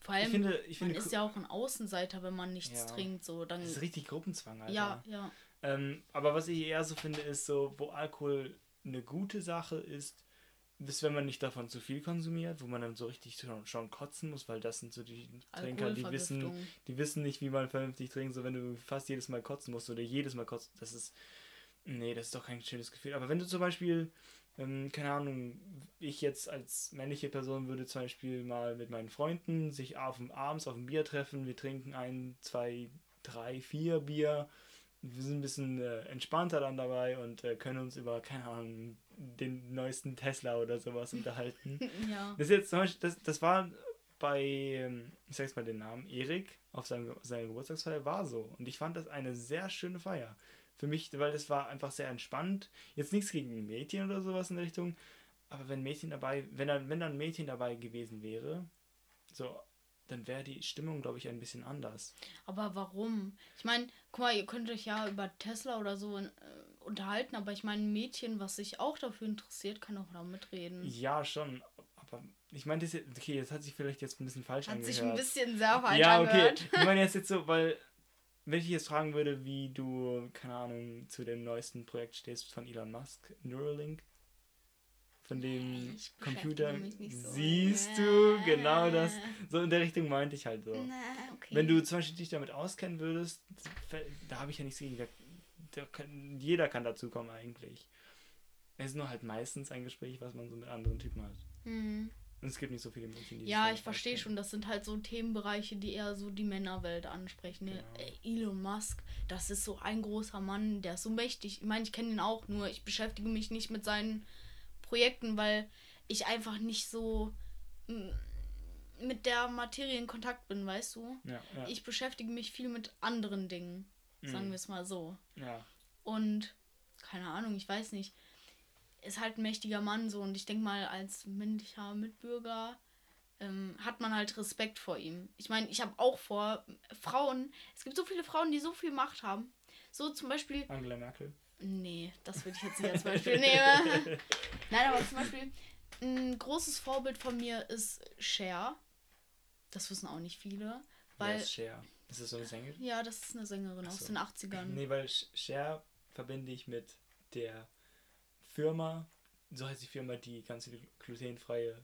vor
ich
allem,
finde, ich
man
finde,
ist ja auch ein Außenseiter, wenn man nichts
Ja.
trinkt, so, dann,
das ist richtig Gruppenzwang, Alter.
ja, ja,
Ähm, aber was ich eher so finde, ist so, wo Alkohol eine gute Sache ist, ist, wenn man nicht davon zu viel konsumiert, wo man dann so richtig schon, schon kotzen muss, weil das sind so die Trinker, die wissen, die wissen nicht, wie man vernünftig trinkt, so wenn du fast jedes Mal kotzen musst oder jedes Mal kotzen, das ist, nee, das ist doch kein schönes Gefühl. Aber wenn du zum Beispiel, ähm, keine Ahnung, ich jetzt als männliche Person würde zum Beispiel mal mit meinen Freunden sich auf abends auf ein Bier treffen, wir trinken ein, zwei, drei, vier Bier, wir sind ein bisschen äh, entspannter dann dabei und äh, können uns über, keine Ahnung, den neuesten Tesla oder sowas unterhalten. (laughs)
ja,
Das ist jetzt zum Beispiel, das, das war bei, ähm, ich sag's mal den Namen, Erik auf seinem, seiner Geburtstagsfeier war so. Und ich fand das eine sehr schöne Feier. Für mich, weil das war einfach sehr entspannt. Jetzt nichts gegen Mädchen oder sowas in der Richtung. Aber wenn Mädchen dabei, wenn dann, wenn dann ein Mädchen dabei gewesen wäre, so dann wäre die Stimmung, glaube ich, ein bisschen anders.
Aber warum? Ich meine, guck mal, ihr könnt euch ja über Tesla oder so äh, unterhalten, aber ich meine, ein Mädchen, was sich auch dafür interessiert, kann auch da mitreden.
Ja, schon. Aber ich meine, das jetzt, okay, das hat sich vielleicht jetzt ein bisschen falsch
Hat
angehört.
sich ein bisschen sehr falsch
Ja, okay.
angehört.
Ich meine jetzt, jetzt so, weil, wenn ich jetzt fragen würde, wie du, keine Ahnung, zu dem neuesten Projekt stehst von Elon Musk, Neuralink, von dem
Ich
Computer,
so.
siehst du, genau das. So in der Richtung meinte ich halt so.
Na, okay.
Wenn du zum Beispiel dich damit auskennen würdest, da habe ich ja nichts gegen. Da, kann, jeder kann dazu kommen eigentlich. Es ist nur halt meistens ein Gespräch, was man so mit anderen Typen hat.
Hm.
Und es gibt nicht so viele Mädchen, die
Ja, ich verstehe
auskennen.
schon, das sind halt so Themenbereiche, die eher so die Männerwelt ansprechen. Ne?
Genau.
Äh, Elon Musk, das ist so ein großer Mann, der ist so mächtig. Ich meine, ich kenne ihn auch, nur ich beschäftige mich nicht mit seinen Projekten, weil ich einfach nicht so mm, mit der Materie in Kontakt bin, weißt du?
Ja, ja.
Ich beschäftige mich viel mit anderen Dingen, sagen
Mhm.
wir es mal so.
ja.
Und keine Ahnung, ich weiß nicht. Ist halt ein mächtiger Mann so und ich denke mal, als männlicher Mitbürger ähm, hat man halt Respekt vor ihm. Ich meine, ich habe auch vor Frauen, es gibt so viele Frauen, die so viel Macht haben. So zum Beispiel,
Angela Merkel.
Nee, das würde ich jetzt nicht als (laughs) Beispiel nehmen. Nein, aber zum Beispiel, ein großes Vorbild von mir ist Cher. Das wissen auch nicht viele.
Weil
Weil,
ist Cher. Ist das so eine Sängerin?
ja, das ist eine Sängerin
Ach
aus
so.
den 80ern.
Nee, weil Cher verbinde ich mit der Firma, so heißt die Firma, die ganz viele glutenfreie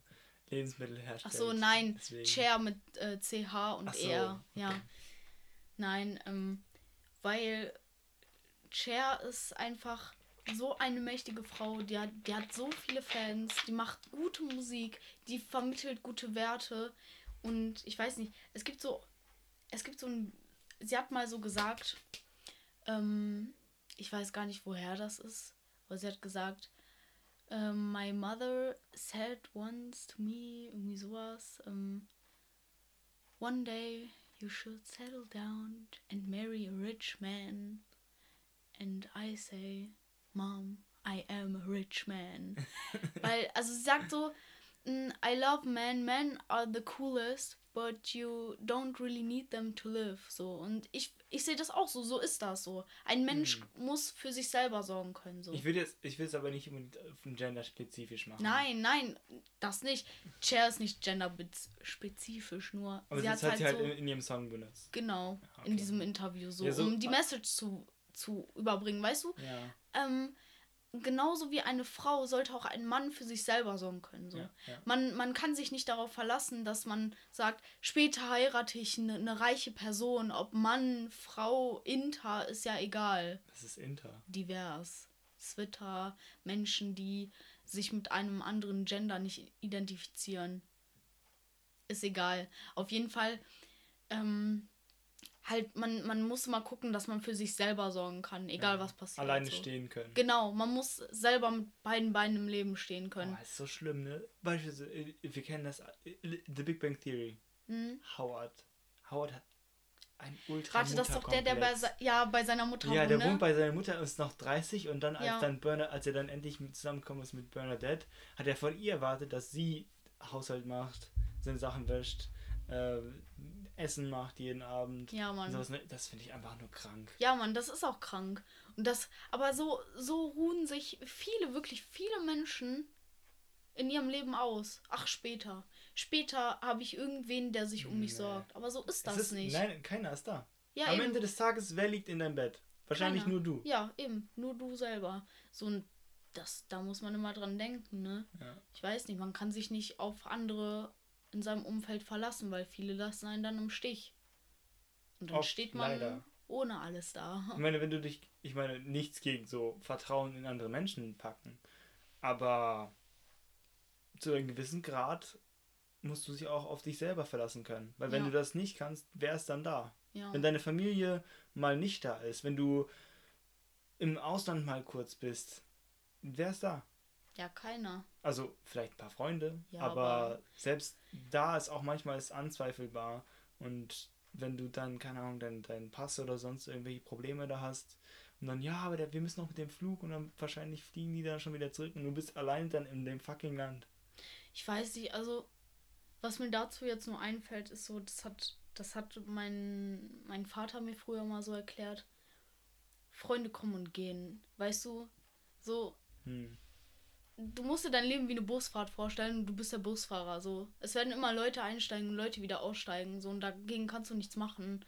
Lebensmittel herstellt.
Ach so, nein.
Deswegen.
Chair mit äh, CH und
so,
R. Ja.
okay.
Nein, ähm, weil Cher ist einfach so eine mächtige Frau. Die hat, die hat so viele Fans. Die macht gute Musik. Die vermittelt gute Werte. Und ich weiß nicht, es gibt so. Es gibt so ein. Sie hat mal so gesagt, ähm, ich weiß gar nicht, woher das ist, aber sie hat gesagt, ähm, my mother said once to me, irgendwie sowas, ähm, one day you should settle down and marry a rich man. And I say, Mom, I am a rich man. (laughs) Weil, also sie sagt so, "Mm, I love men, men are the coolest, but you don't really need them to live. So, und ich, ich sehe das auch so, so ist das so. Ein Mensch muss für sich selber sorgen können. So.
Ich will jetzt, ich will es aber nicht unbedingt auf ein Gender spezifisch machen.
Nein, nein, das nicht. Cher ist nicht genderspezifisch, nur
Aber
sie
das
hat
hat
halt
sie halt
so,
in, in ihrem Song benutzt.
genau,
okay.
in diesem Interview so,
Ja, so-
um die Message zu, zu überbringen, weißt du?
Ja,
Ähm, genauso wie eine Frau sollte auch ein Mann für sich selber sorgen können. So.
ja, ja.
Man, man kann sich nicht darauf verlassen, dass man sagt, später heirate ich eine, eine reiche Person, ob Mann, Frau, Inter, ist ja egal.
Das ist Inter.
Divers. Zwitter, Menschen, die sich mit einem anderen Gender nicht identifizieren. Ist egal. Auf jeden Fall, ähm, halt, man, man muss mal gucken, dass man für sich selber sorgen kann, egal
Ja.
was passiert.
Alleine
so.
stehen können.
Genau, man muss selber mit beiden Beinen im Leben stehen können.
Oh, ist so schlimm, ne? Beispielsweise, äh, wir kennen das, äh, The Big Bang Theory.
Hm?
Howard. Howard hat ein ultra
Warte, das ist doch der, der bei, ja, bei seiner Mutter
Ja,
wohnt,
der
ne?
wohnt bei seiner Mutter, ist noch 30 und dann, als
Ja.
dann Berner, als er dann endlich mit zusammengekommen ist mit Bernadette, hat er von ihr erwartet, dass sie Haushalt macht, seine Sachen wäscht, äh, Essen macht jeden Abend.
Ja, Mann.
sowas, ne? Das finde ich einfach nur krank.
Ja, Mann, das ist auch krank. Und das, aber so, so ruhen sich viele, wirklich viele Menschen in ihrem Leben aus. Ach, später. Später habe ich irgendwen, der sich um mich
Nee.
sorgt. Aber so ist das
ist,
nicht.
Nein, keiner ist da.
ja,
Am
eben.
Ende des Tages, wer liegt in deinem Bett? Wahrscheinlich
Keiner.
nur du.
Ja, eben. Nur du selber. So ein, das, da muss man immer dran denken, ne?
Ja.
Ich weiß nicht, man kann sich nicht auf andere in seinem Umfeld verlassen, weil viele lassen einen dann im Stich. Und dann
Oft,
steht man
leider.
ohne alles da.
Ich meine, wenn du dich, ich meine, nichts gegen so Vertrauen in andere Menschen packen, aber zu einem gewissen Grad musst du dich auch auf dich selber verlassen können. Weil wenn
Ja.
du das nicht kannst, wer ist dann da?
Ja.
Wenn deine Familie mal nicht da ist, wenn du im Ausland mal kurz bist, wer ist da?
Ja, keiner.
Also vielleicht ein paar Freunde,
Ja,
aber,
aber-
selbst da ist auch manchmal ist anzweifelbar. Und wenn du dann, keine Ahnung, deinen dein Pass oder sonst irgendwelche Probleme da hast und dann, ja, aber der, wir müssen noch mit dem Flug und dann wahrscheinlich fliegen die dann schon wieder zurück und du bist allein dann in dem fucking Land.
Ich weiß nicht, also Was mir dazu jetzt nur einfällt, ist so, das hat, das hat mein, mein Vater mir früher mal so erklärt. Freunde kommen und gehen. Weißt du? So. Hm. Du musst dir dein Leben wie eine Busfahrt vorstellen und du bist der Busfahrer. So. Es werden immer Leute einsteigen und Leute wieder aussteigen. So, und dagegen kannst du nichts machen.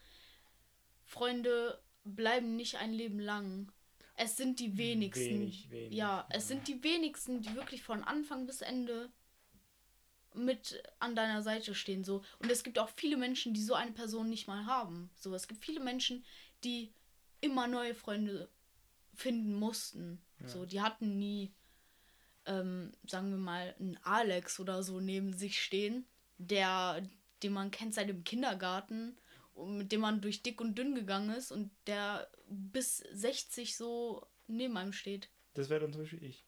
Freunde bleiben nicht ein Leben lang. Es sind die wenigsten. Wenig, wenig, ja, es sind die wenigsten, die wirklich von Anfang bis Ende mit an deiner Seite stehen. So. Und es gibt auch viele Menschen, die so eine Person nicht mal haben. So, es gibt viele Menschen, die immer neue Freunde finden mussten. Ja. So, die hatten nie, ähm, sagen wir mal, einen Alex oder so neben sich stehen, der, den man kennt seit dem Kindergarten mit dem man durch dick und dünn gegangen ist und der bis 60 so neben einem steht.
Das wäre dann zum Beispiel ich.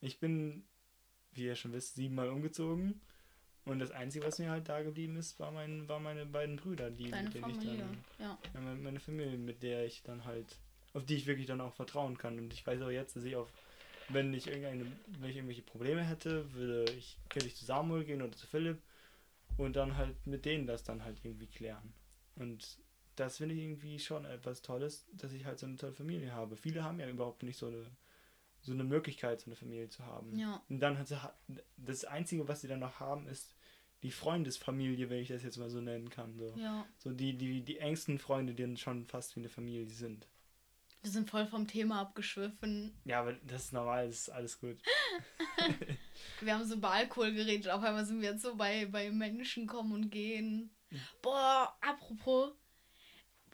Ich bin, wie ihr schon wisst, siebenmal umgezogen. Und das Einzige, was mir halt da geblieben ist, war mein, war meine beiden Brüder, die Deine mit denen Familie, ich dann, ja. ja meine, meine, Familie, mit der ich dann halt, auf die ich wirklich dann auch vertrauen kann. Und ich weiß auch jetzt, dass ich auf, wenn ich irgendeine, wenn ich irgendwelche Probleme hätte, würde ich, könnte ich zu Samuel gehen oder zu Philipp und dann halt mit denen das dann halt irgendwie klären. Und das finde ich irgendwie schon etwas Tolles, dass ich halt so eine tolle Familie habe. Viele haben ja überhaupt nicht so eine, so eine Möglichkeit, so eine Familie zu haben. Ja. Und dann hat sie, das Einzige, was sie dann noch haben, ist die Freundesfamilie, wenn ich das jetzt mal so nennen kann. So, ja. so die, die, die engsten Freunde, die dann schon fast wie eine Familie sind.
Wir sind voll vom Thema abgeschwiffen.
Ja, aber das ist normal, das ist alles gut. (laughs)
wir haben so über Alkohol geredet, auf einmal sind wir jetzt so bei, bei Menschen kommen und gehen. Boah, apropos,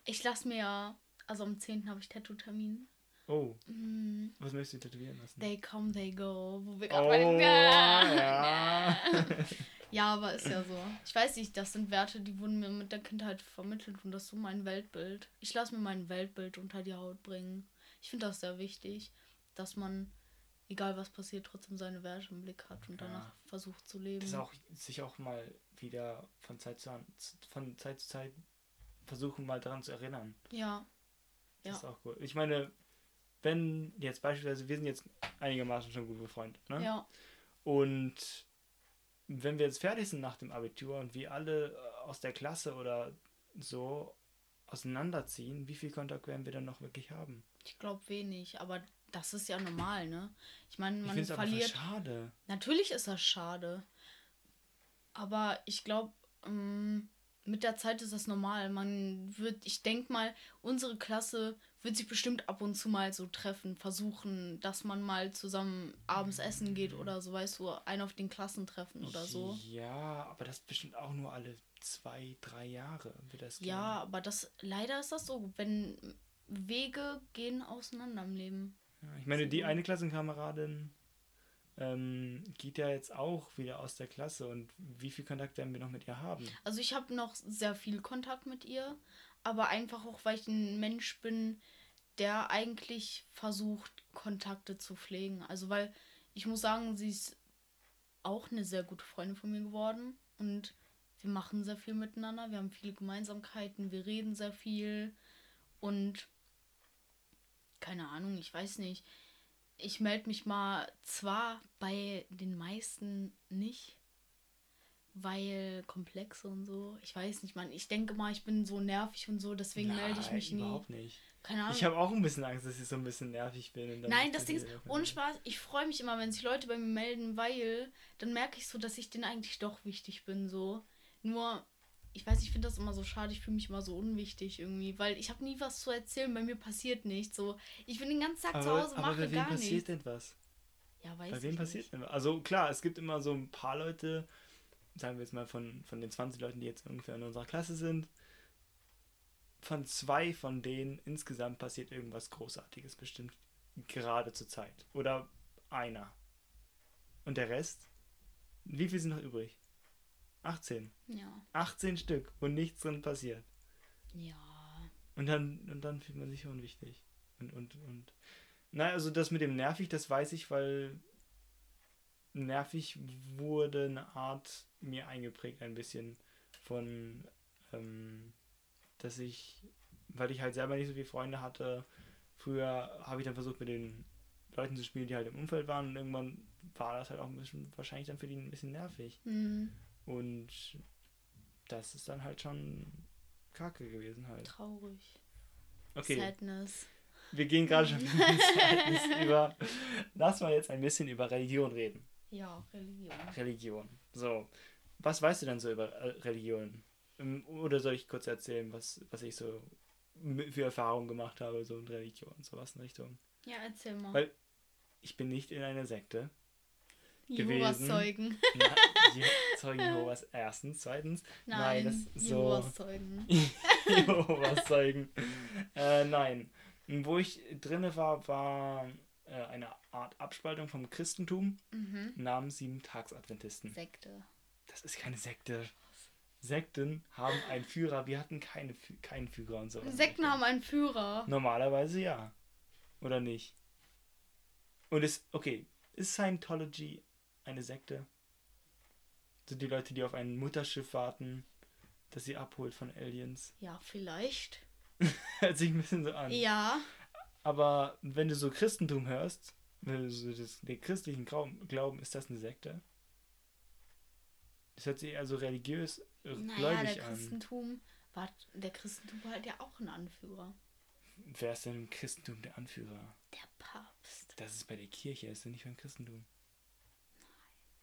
ich lasse mir ja, also am 10. habe ich Tattoo-Termin. Oh.
Mm. Was möchtest du tätowieren lassen?
They come, they go. Wo wir oh, bei ja. (laughs) ja, aber ist ja so. Ich weiß nicht, das sind Werte, die wurden mir mit der Kindheit vermittelt und das ist so mein Weltbild. Ich lasse mir mein Weltbild unter die Haut bringen. Ich finde das sehr wichtig, dass man, egal was passiert, trotzdem seine Werte im Blick hat und ja. danach versucht zu leben.
Das auch, sich auch mal wieder von Zeit zu, von Zeit zu Zeit versuchen, mal daran zu erinnern. Ja. Das ja. ist auch gut. Ich meine, wenn jetzt beispielsweise, wir sind jetzt einigermaßen schon gut befreundet, ne? Ja. Und wenn wir jetzt fertig sind nach dem Abitur und wir alle äh, aus der Klasse oder so auseinanderziehen, wie viel Kontakt werden wir dann noch wirklich haben?
Ich glaube wenig, aber das ist ja normal, ne? Ich meine, man ich verliert. Aber schade. Natürlich ist das schade. Aber ich glaube, ähm, mit der Zeit ist das normal. Man wird, ich denke mal, unsere Klasse wird sich bestimmt ab und zu mal so treffen, versuchen, dass man mal zusammen abends essen geht oder so, weißt du, einen auf den Klassentreffen oder so.
Ja, aber das bestimmt auch nur alle zwei, drei Jahre wird das
gehen. Ja, aber das leider ist das so, wenn Wege gehen auseinander im Leben.
Ja, ich meine, die eine Klassenkameradin ähm, geht ja jetzt auch wieder aus der Klasse. Und wie viel Kontakt werden wir noch mit ihr haben?
Also ich habe noch sehr viel Kontakt mit ihr, aber einfach auch, weil ich ein Mensch bin, der eigentlich versucht, Kontakte zu pflegen. Also weil ich muss sagen, sie ist auch eine sehr gute Freundin von mir geworden. Und wir machen sehr viel miteinander, wir haben viele Gemeinsamkeiten, wir reden sehr viel. Und keine Ahnung, ich weiß nicht ich melde mich mal zwar bei den meisten nicht, weil Komplexe und so. Ich weiß nicht, man. Ich denke mal, ich bin so nervig und so, deswegen Nein, melde ich mich
nie. Überhaupt nicht. Keine Ahnung. Ich habe auch ein bisschen Angst, dass ich so ein bisschen nervig bin.
Nein, das Ding ist, ohne Spaß, ich freue mich immer, wenn sich Leute bei mir melden, weil dann merke ich so, dass ich denen eigentlich doch wichtig bin, so. Nur, ich weiß, ich finde das immer so schade, ich fühle mich immer so unwichtig irgendwie, weil ich habe nie was zu erzählen, bei mir passiert nichts. So, ich bin den ganzen Tag aber, zu Hause, mache
aber bei wem passiert nichts. denn was? Ja, weiß Bei wem passiert nicht. denn was? Also klar, es gibt immer so ein paar Leute, sagen wir jetzt mal von, von den 20 Leuten, die jetzt ungefähr in unserer Klasse sind, von zwei von denen insgesamt passiert irgendwas Großartiges bestimmt gerade zur Zeit. Oder einer. Und der Rest? Wie viel sind noch übrig? 18. Ja. 18 Stück, wo nichts drin passiert. Ja. Und dann, und dann fühlt man sich unwichtig. Und, und, und. Na, also das mit dem nervig, das weiß ich, weil nervig wurde eine Art mir eingeprägt ein bisschen von, ähm, dass ich, weil ich halt selber nicht so viele Freunde hatte, früher habe ich dann versucht mit den Leuten zu spielen, die halt im Umfeld waren und irgendwann war das halt auch ein bisschen, wahrscheinlich dann für die ein bisschen nervig. Mhm. Und das ist dann halt schon kacke gewesen halt.
Traurig.
Okay.
Sadness.
Wir gehen gerade schon (laughs) über. Lass mal jetzt ein bisschen über Religion reden.
Ja, Religion.
Religion. So. Was weißt du denn so über äh, Religion? Ähm, Oder soll ich kurz erzählen, was, was ich so für Erfahrungen gemacht habe, so in Religion, sowas in Richtung?
Ja, erzähl mal.
Weil ich bin nicht in einer Sekte.
Jehovas
gewesen.
Zeugen.
Na, (laughs) Je- Zeugen Jehovas erstens. Zweitens, nein,
Nein,
das so.
Jehovas Zeugen. (laughs)
Jehovas Zeugen. Äh, nein. Wo ich drinne war, war äh, eine Art Abspaltung vom Christentum
Mhm.
namens Sieben-Tags-Adventisten.
Sekte.
Das ist keine Sekte. Sekten haben einen Führer. Wir hatten keine, keinen Führer und so.
Sekten haben einen Führer.
Normalerweise ja. Oder nicht? Und ist, okay, ist Scientology eine Sekte? Sind die Leute, die auf ein Mutterschiff warten, das sie abholt von Aliens? (laughs)
Ja, vielleicht. (laughs)
Hört sich ein bisschen so an.
Ja.
Aber wenn du so Christentum hörst, wenn du so das, den christlichen Glauben, ist das eine Sekte? Das hört sich also religiös, äh,
Naja,
gläubig
der
an.
Christentum war, der Christentum hat ja auch einen Anführer.
Wer ist denn im Christentum der Anführer?
Der Papst.
Das ist bei der Kirche, ist ja nicht beim Christentum.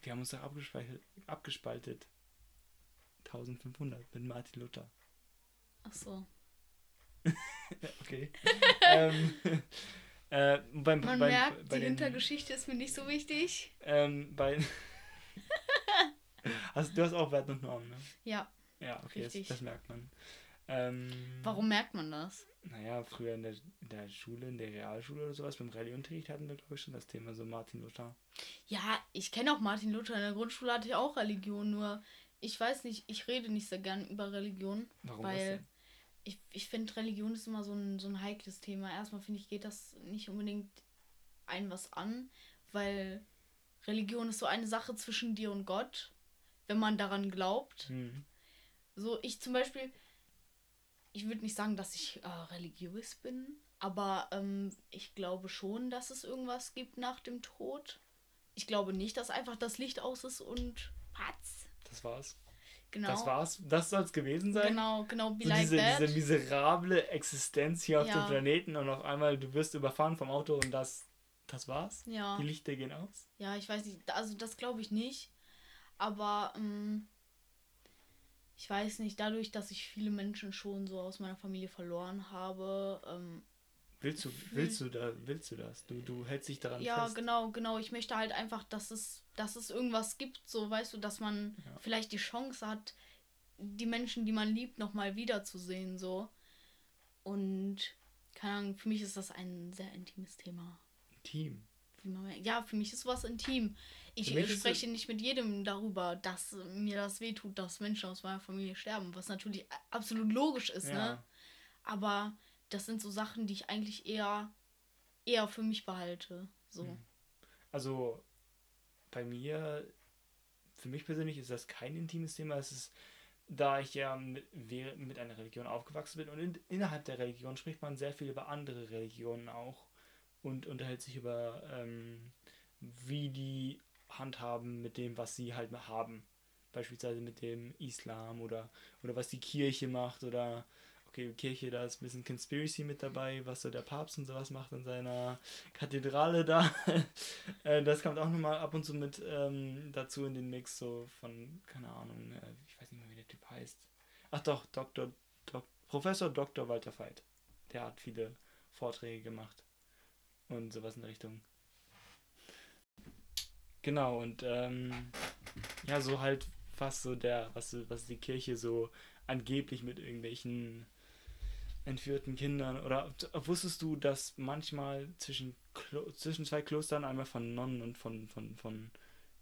Wir haben uns doch abgespaltet, abgespaltet. 1500 mit Martin Luther.
Ach so. (laughs)
Okay. ähm, (laughs) äh, beim,
Man
beim,
merkt,
bei
die
den,
Hintergeschichte ist mir nicht so wichtig.
ähm, bei, (laughs) also, du hast auch Wert und Normen, ne?
Ja.
Ja, okay, das, das merkt man. Ähm,
Warum merkt man das?
Naja, früher in der, in der Schule, in der Realschule oder sowas, beim Rallyeunterricht hatten wir, glaube ich, schon das Thema so Martin Luther.
Ja, ich kenne auch Martin Luther. In der Grundschule hatte ich auch Religion, nur ich weiß nicht, ich rede nicht so gern über Religion.
Warum
weil ich, ich finde, Religion ist immer so ein, so ein heikles Thema. Erstmal finde ich, geht das nicht unbedingt ein was an, weil Religion ist so eine Sache zwischen dir und Gott, wenn man daran glaubt.
Hm.
So, ich zum Beispiel, ich würde nicht sagen, dass ich äh, religiös bin, aber ähm, ich glaube schon, dass es irgendwas gibt nach dem Tod. Ich glaube nicht, dass einfach das Licht aus ist und patz.
Das war's.
Genau.
Das war's. Das soll's gewesen sein.
Genau, genau, be
So
like
diese,
that.
diese miserable Existenz hier auf
Ja.
dem Planeten und auf einmal du wirst überfahren vom Auto und das, das war's.
ja.
Die Lichter gehen aus.
Ja, ich weiß nicht, also das glaube ich nicht. Aber ähm, ich weiß nicht, dadurch, dass ich viele Menschen schon so aus meiner Familie verloren habe, ähm,
Willst du, willst du da, willst du das? Du, du hältst dich daran
ja,
fest.
genau, genau. Ich möchte halt einfach, dass es, dass es irgendwas gibt, so weißt du, dass man
Ja.
vielleicht die Chance hat, die Menschen, die man liebt, nochmal wiederzusehen, so. Und keine Ahnung, für mich ist das ein sehr intimes Thema. Merkt. Ja, für mich ist sowas intim. Ich spreche nicht mit jedem darüber, dass mir das wehtut, dass Menschen aus meiner Familie sterben, was natürlich absolut logisch ist, ne?
Ja.
Aber das sind so Sachen, die ich eigentlich eher, eher für mich behalte. So.
Hm. Also bei mir, für mich persönlich ist das kein intimes Thema. Es ist, da ich ja mit, mit einer Religion aufgewachsen bin und in, innerhalb der Religion spricht man sehr viel über andere Religionen auch und unterhält sich über, ähm, wie die handhaben mit dem, was sie halt haben. Beispielsweise mit dem Islam oder, oder was die Kirche macht oder okay, Kirche, da ist ein bisschen Conspiracy mit dabei, was so der Papst und sowas macht in seiner Kathedrale da. (laughs) Äh, das kommt auch nochmal ab und zu mit ähm, dazu in den Mix, so von, keine Ahnung, äh, ich weiß nicht mehr, wie der Typ heißt. Ach doch, Dr. Dok Professor Dr. Walter Veit. Der hat viele Vorträge gemacht und sowas in der Richtung. Genau, und ähm, ja, so halt, was so der, was, was die Kirche so angeblich mit irgendwelchen entführten Kindern oder wusstest du, dass manchmal zwischen Klo zwischen zwei Klostern einmal von Nonnen und von von von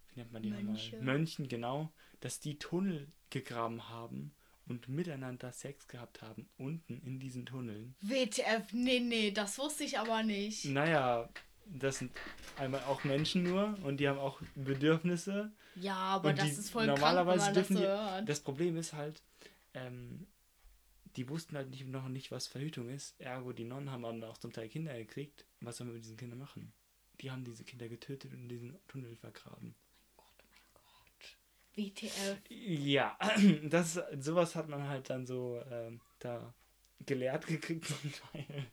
wie nennt man die
Mönche.
nochmal Mönchen genau, dass die Tunnel gegraben haben und miteinander Sex gehabt haben unten in diesen Tunneln.
WTF, nee, nee, das wusste ich aber nicht.
Naja, das sind einmal auch Menschen nur und die haben auch Bedürfnisse.
Ja, aber
Und
das
die-
ist voll
normalerweise
krank, das
dürfen
so
die-. Das Problem ist halt, ähm, die wussten halt nicht, noch nicht, was Verhütung ist. Ergo, die Nonnen haben dann auch zum Teil Kinder gekriegt. Was sollen wir mit diesen Kindern machen? Die haben diese Kinder getötet und in diesen Tunnel vergraben.
Gott, mein Gott. WTF.
Ja, (clears throat) das, sowas hat man halt dann so ähm, da gelehrt gekriegt zum Teil.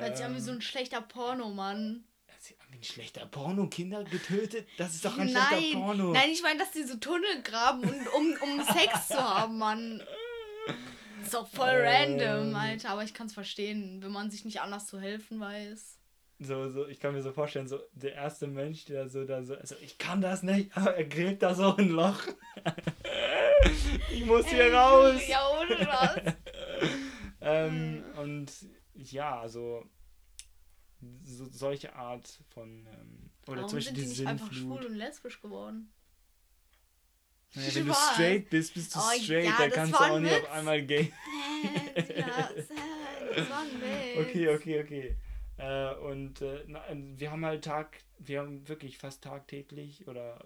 Hört sich an wie so ein schlechter Porno, Mann.
Sich an wie ein schlechter Porno, Kinder getötet? Das ist doch ein
Nein,
schlechter Porno.
nein, ich meine, dass die so Tunnel graben, und, um, um (laughs) Sex zu haben, Mann. Ist doch voll
Ähm.
random, Alter. Aber ich kann es verstehen, wenn man sich nicht anders zu helfen weiß.
So, so, ich kann mir so vorstellen, so der erste Mensch, der so da so, also ich kann das nicht, aber er gräbt da so ein Loch. (laughs) ich muss hier raus.
Ja, ohne Spaß. (laughs)
ähm, und ja, also so, solche Art von ähm, oder
Warum
zum Beispiel
sind die
die
nicht einfach schwul und lesbisch geworden?
Naja, wenn du straight bist, bist du
Oh,
straight,
ja,
dann kannst du auch nicht auf einmal gay. (laughs)
Das war ein Witz.
Okay, okay, okay. Äh, und äh, na, wir haben halt Tag, wir haben wirklich fast tagtäglich oder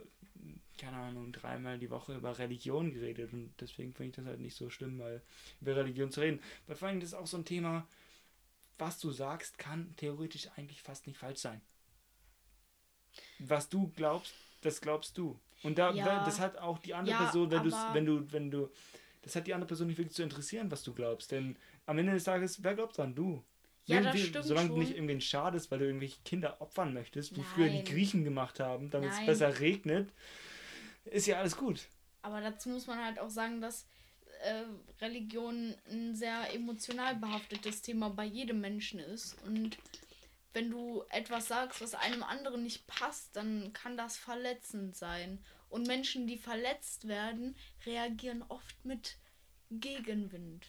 keine Ahnung, dreimal die Woche über Religion geredet und deswegen finde ich das halt nicht so schlimm, weil über Religion zu reden. Weil vor allem das ist auch so ein Thema, was du sagst, kann theoretisch eigentlich fast nicht falsch sein. Was du glaubst, das glaubst du. Und da,
Ja.
das hat auch die andere
Ja,
Person, wenn,
aber-
wenn du, wenn du, das hat die andere Person nicht wirklich zu interessieren, was du glaubst. Denn am Ende des Tages, wer glaubt dran? Du.
Ja, das stimmt
Solange
schon.
du nicht irgendwen schadest, weil du irgendwelche Kinder opfern möchtest, wie früher die
Nein.
Griechen gemacht haben, damit es
Nein.
besser regnet, ist ja alles gut.
Aber dazu muss man halt auch sagen, dass äh, Religion ein sehr emotional behaftetes Thema bei jedem Menschen ist. Und wenn du etwas sagst, was einem anderen nicht passt, dann kann das verletzend sein. Und Menschen, die verletzt werden, reagieren oft mit Gegenwind.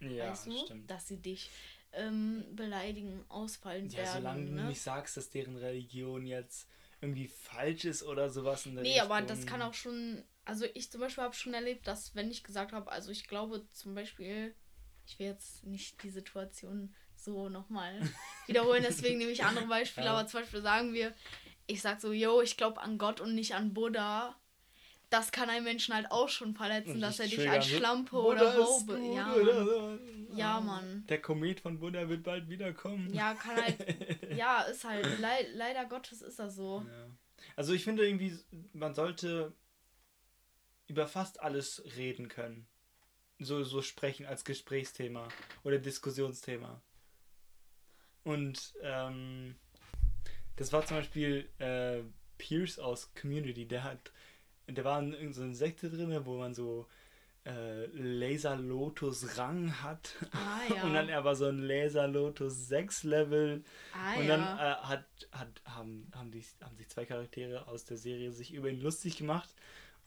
Ja,
weißt du?
stimmt.
Dass sie dich ähm, beleidigen, ausfallen
Ja,
werden.
solange du
ne?
nicht sagst, dass deren Religion jetzt irgendwie falsch ist oder sowas in der
Nee, aber
Richtung.
das kann auch schon. Also ich zum Beispiel habe schon erlebt, dass wenn ich gesagt habe, also ich glaube zum Beispiel, ich will jetzt nicht die Situation so nochmal (laughs) wiederholen, deswegen nehme ich andere Beispiele,
Ja.
aber zum Beispiel sagen wir, ich sag so, yo, ich glaube an Gott und nicht an Buddha. Das kann einen Menschen halt auch schon verletzen,
Und
dass er
dich
als Schlampe
Buddha
oder Hobe. Ja, Mann. Ja, Mann.
Der Komet von Buddha wird bald wiederkommen.
ja, kann halt. (laughs) ja, ist halt. Lei leider Gottes ist das so.
Ja. Also ich finde irgendwie, man sollte über fast alles reden können. So, so sprechen als Gesprächsthema oder Diskussionsthema. Und ähm, das war zum Beispiel äh, Pierce aus Community, der hat, der war in irgendeiner Sekte drin, wo man so äh, Laser Lotus Rang hat.
Ah, (laughs) ja.
Und dann er war so ein Laser Lotus 6 Level.
Ah,
Und
ja.
dann äh, hat, hat, haben, haben, die, haben sich zwei Charaktere aus der Serie sich über ihn lustig gemacht.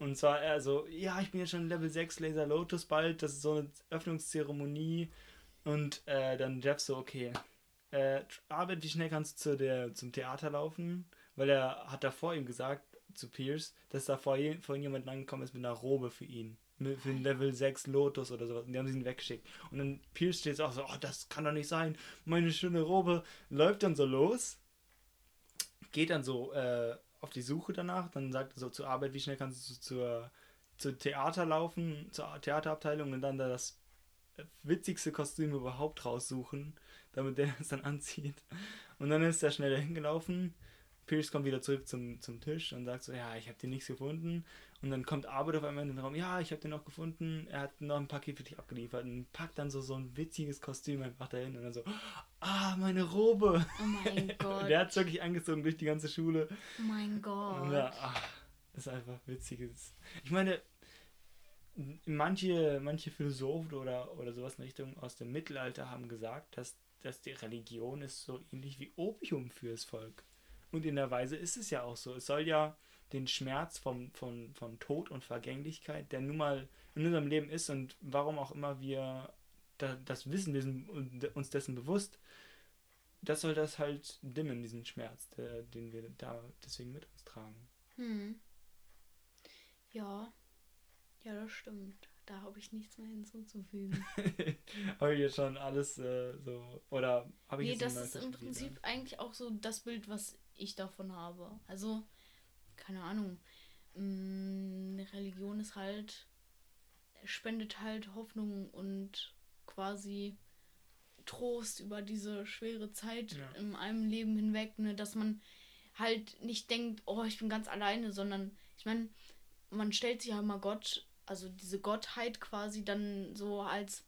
Und zwar er so, ja, ich bin jetzt schon Level 6 Laser Lotus bald, das ist so eine Öffnungszeremonie. Und äh, dann Jeff so, okay, äh, Arbeit, wie schnell kannst du zu der, zum Theater laufen? Weil er hat da vor ihm gesagt, zu Pierce, dass da vor, je- vorhin jemand angekommen ist mit einer Robe für ihn. Mit, für ein Level 6 Lotus oder sowas. Und die haben sie ihn weggeschickt. Und dann Pierce steht auch so, oh, das kann doch nicht sein. Meine schöne Robe. Läuft dann so los. Geht dann so äh, auf die Suche danach. Dann sagt er so zur Arbeit, wie schnell kannst du zur, zur Theater laufen, zur Theaterabteilung und dann da das witzigste Kostüm überhaupt raussuchen, damit der (laughs) es dann anzieht. Und dann ist er schnell dahin gelaufen. Pierce kommt wieder zurück zum, zum Tisch und sagt so, ja, ich habe den nichts gefunden. Und dann kommt Arbeit auf einmal in den Raum, ja, ich habe den noch gefunden, er hat noch ein Paket für dich abgeliefert und packt dann so, so ein witziges Kostüm einfach dahin und dann so, ah, meine Robe.
Oh mein (laughs) Gott.
Der hat es wirklich angezogen durch die ganze Schule.
Oh mein Gott.
Ja, ach, das ist einfach witziges. Ich meine, manche, manche Philosophen oder, oder sowas in Richtung aus dem Mittelalter haben gesagt, dass, dass die Religion ist so ähnlich wie Opium fürs Volk. Und in der Weise ist es ja auch so. Es soll ja den Schmerz vom, von, von Tod und Vergänglichkeit, der nun mal in unserem Leben ist und warum auch immer wir da, das wissen, wir sind uns dessen bewusst, das soll das halt dimmen, diesen Schmerz, der, den wir da deswegen mit uns tragen.
Hm. Ja. Ja, das stimmt. Da habe ich nichts mehr hinzuzufügen. (laughs)
habe ich jetzt schon alles äh, so. Oder habe ich
nee, das ist im? Prinzip eigentlich auch so das Bild, was ich davon habe. Also, keine Ahnung. mm, Eine Religion ist halt, spendet halt Hoffnung und quasi Trost über diese schwere Zeit
Ja.
in einem Leben hinweg, ne, dass man halt nicht denkt, oh, ich bin ganz alleine, sondern ich meine, man stellt sich ja immer Gott, also diese Gottheit quasi dann so als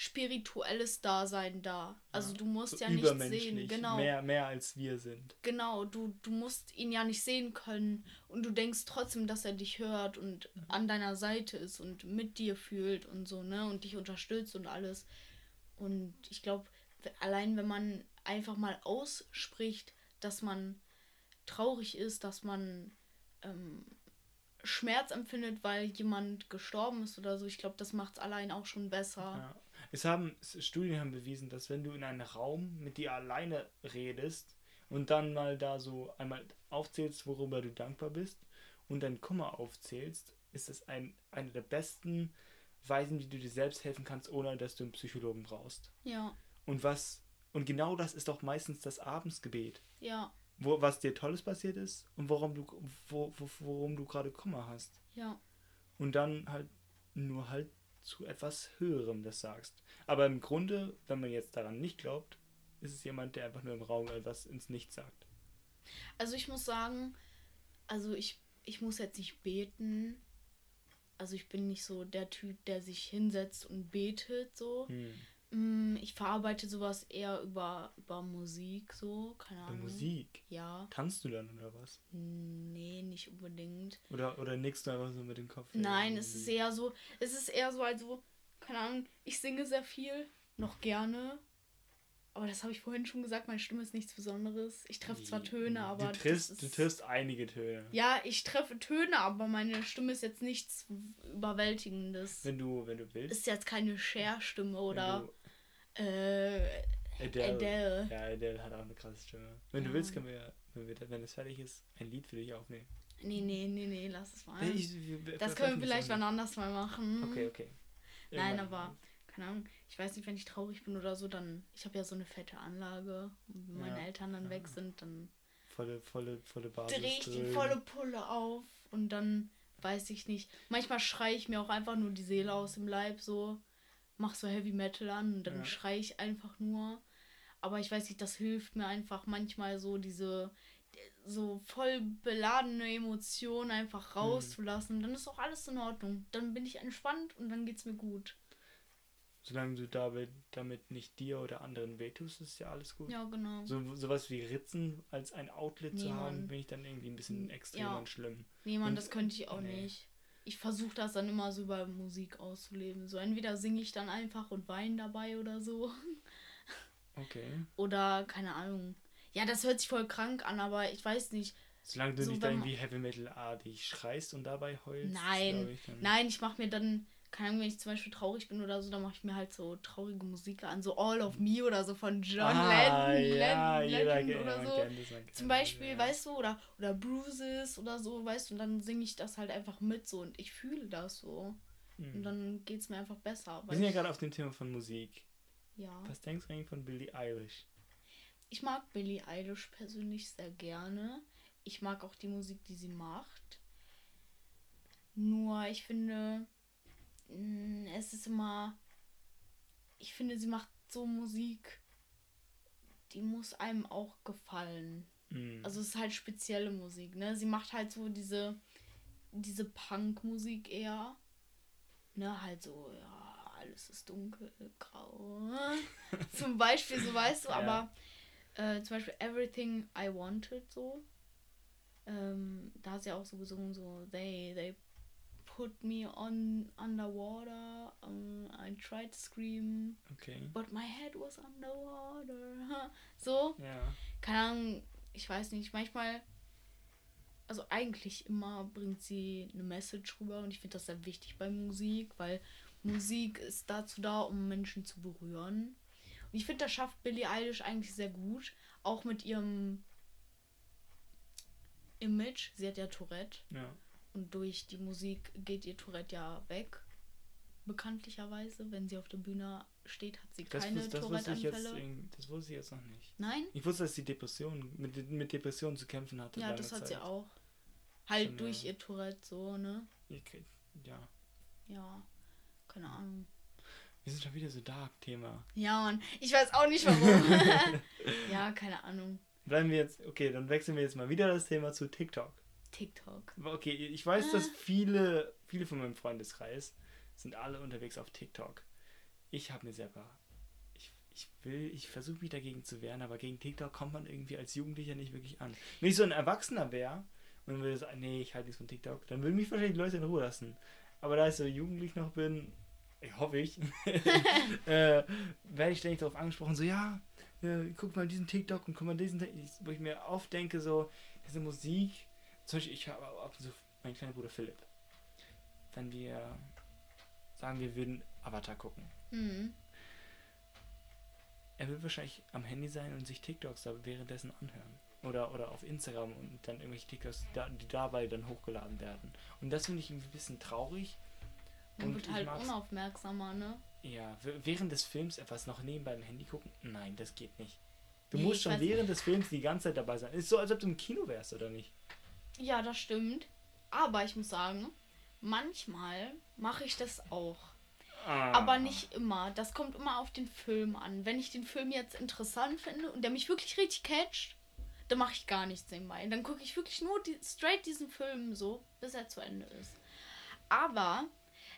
spirituelles Dasein da. Also ja, du musst so ja nicht sehen,
genau. Mehr, mehr als wir sind.
Genau, du, du musst ihn ja nicht sehen können und du denkst trotzdem, dass er dich hört und ja. an deiner Seite ist und mit dir fühlt und so, ne? Und dich unterstützt und alles. Und ich glaube, allein wenn man einfach mal ausspricht, dass man traurig ist, dass man ähm, Schmerz empfindet, weil jemand gestorben ist oder so, ich glaube, das macht es allein auch schon besser.
Ja. Es haben, Studien haben bewiesen, dass wenn du in einem Raum mit dir alleine redest und dann mal da so einmal aufzählst, worüber du dankbar bist und dein Kummer aufzählst, ist es ein, eine der besten Weisen, wie du dir selbst helfen kannst, ohne dass du einen Psychologen brauchst. Ja. Und was, und genau das ist doch meistens das Abendsgebet. Ja. Wo, was dir Tolles passiert ist und worum du, wo, wo, worum du gerade Kummer hast. Ja. Und dann halt nur halt zu etwas Höherem das sagst. Aber im Grunde, wenn man jetzt daran nicht glaubt, ist es jemand, der einfach nur im Raum etwas ins Nichts sagt.
Also ich muss sagen, also ich, ich muss jetzt nicht beten. Also ich bin nicht so der Typ, der sich hinsetzt und betet so. Hm. Mm, ich verarbeite sowas eher über, über Musik, so, keine Ahnung. Über Musik?
Ja. Tanzt du dann oder was?
Nee, nicht unbedingt.
Oder, oder nickst du einfach so mit dem Kopf?
Nein, es ist eher so, es ist eher so, also, keine Ahnung, ich singe sehr viel, noch gerne. Aber das habe ich vorhin schon gesagt, meine Stimme ist nichts Besonderes. Ich treffe zwar Töne, aber.
Du triffst, du triffst einige Töne.
Ja, ich treffe Töne, aber meine Stimme ist jetzt nichts Überwältigendes.
Wenn du, wenn du willst.
Ist jetzt keine Share-Stimme oder. Äh,
Adele. Adele. Ja, Adele hat auch eine krasse Stimme. Wenn ja. du willst, können wir, wenn, wir, wenn es fertig ist, ein Lied für dich aufnehmen.
Nee, nee, nee, nee, lass es mal. Ich, ich, das können wir vielleicht wann anders mal machen. Okay, okay. Irgendwann. Nein, aber, keine Ahnung, ich weiß nicht, wenn ich traurig bin oder so, dann, ich habe ja so eine fette Anlage. Und wenn meine ja, Eltern dann ja. weg sind, dann
volle, volle, volle Basis.
Dreh ich die volle Pulle auf und dann weiß ich nicht. Manchmal schreie ich mir auch einfach nur die Seele aus dem Leib so mach so Heavy Metal an und dann ja. schrei ich einfach nur. Aber ich weiß nicht, das hilft mir einfach manchmal so diese so voll beladene Emotionen einfach mhm. rauszulassen. Mhm. Dann ist auch alles in Ordnung. Dann bin ich entspannt und dann geht's mir gut.
Solange du damit, damit nicht dir oder anderen wehtust, ist ja alles gut.
Ja, genau.
So, sowas wie Ritzen als ein Outlet nee, zu haben, bin ich dann irgendwie ein bisschen extrem ja. und schlimm.
Nee, Mann, und, das könnte ich auch nee. nicht ich versuche das dann immer so über Musik auszuleben. So entweder singe ich dann einfach und weine dabei oder so. Okay. Oder keine Ahnung. Ja, das hört sich voll krank an, aber ich weiß nicht.
Solange du so, nicht irgendwie Heavy Metal artig schreist und dabei heulst.
Nein, ich nein, ich mache mir dann keine Ahnung, wenn ich zum Beispiel traurig bin oder so, dann mache ich mir halt so traurige Musik an, so All of Me oder so von John ah, Lennon, ja, Lennon, Lennon oder so. Das, zum Beispiel, ja. weißt du, oder, oder Bruises oder so, weißt du, und dann singe ich das halt einfach mit so und ich fühle das so. Hm. Und dann geht es mir einfach besser.
Wir sind ja gerade auf dem Thema von Musik. Ja. Was denkst du eigentlich von Billie Eilish?
Ich mag Billie Eilish persönlich sehr gerne. Ich mag auch die Musik, die sie macht. Nur ich finde, es ist immer, ich finde, sie macht so Musik, die muss einem auch gefallen. Mhm. Also es ist halt spezielle Musik, ne? Sie macht halt so diese, diese Punk-Musik eher. Ne, halt so, ja, alles ist dunkel, grau. (laughs) zum Beispiel, so weißt du, ja. aber äh, zum Beispiel Everything I Wanted so. Ähm, da hat sie auch so gesungen, so, they, they put me on underwater. Um, I tried to scream. Okay. But my head was underwater. (laughs) so. Ja. Keine Ahnung, ich weiß nicht. Manchmal, also eigentlich immer bringt sie eine Message rüber und ich finde das sehr wichtig bei Musik, weil Musik ist dazu da, um Menschen zu berühren. Und ich finde, das schafft Billie Eilish eigentlich sehr gut. Auch mit ihrem Image. Sie hat ja Tourette. Ja. Und durch die Musik geht ihr Tourette ja weg. Bekanntlicherweise, wenn sie auf der Bühne steht, hat sie keine
Tourette-Anfälle. Das wusste ich jetzt noch nicht.
Nein?
Ich wusste, dass sie Depression, mit, mit Depressionen zu kämpfen hatte.
Ja, das hat Zeit. sie auch. Halt Schon, durch ja. ihr Tourette so, ne?
Okay. Ja.
Ja, keine Ahnung.
Wir sind schon wieder so dark Thema.
Ja, Mann. Ich weiß auch nicht warum. (laughs) ja, keine Ahnung.
Bleiben wir jetzt, okay, dann wechseln wir jetzt mal wieder das Thema zu TikTok.
TikTok.
Okay, ich weiß, dass viele, viele von meinem Freundeskreis sind alle unterwegs auf TikTok. Ich habe mir selber. Ich, ich will, ich versuche mich dagegen zu wehren, aber gegen TikTok kommt man irgendwie als Jugendlicher nicht wirklich an. Wenn ich so ein Erwachsener wäre und würde sagen, nee, ich halte nichts von TikTok, dann würden mich wahrscheinlich Leute in Ruhe lassen. Aber da ich so jugendlich noch bin, ich hoffe ich, (laughs) (laughs) äh, werde ich ständig darauf angesprochen, so ja, ja, guck mal diesen TikTok und guck mal diesen, wo ich mir oft denke, so, diese Musik, zum Beispiel, ich habe ab und zu meinen kleinen Bruder Philipp, wenn wir sagen, wir würden Avatar gucken. Mhm. Er wird wahrscheinlich am Handy sein und sich TikToks da währenddessen anhören. Oder, oder auf Instagram und dann irgendwelche TikToks, die dabei dann hochgeladen werden. Und das finde ich irgendwie ein bisschen traurig.
Man wird halt unaufmerksamer, ne?
Ja, während des Films etwas noch nebenbei im Handy gucken? Nein, das geht nicht. Du nee, musst schon während des Films die ganze Zeit dabei sein. Ist so, als ob du im Kino wärst, oder nicht?
Ja, das stimmt. Aber ich muss sagen, manchmal mache ich das auch. Ah. Aber nicht immer. Das kommt immer auf den Film an. Wenn ich den Film jetzt interessant finde und der mich wirklich richtig catcht, dann mache ich gar nichts nebenbei. Dann gucke ich wirklich nur die, straight diesen Film so, bis er zu Ende ist. Aber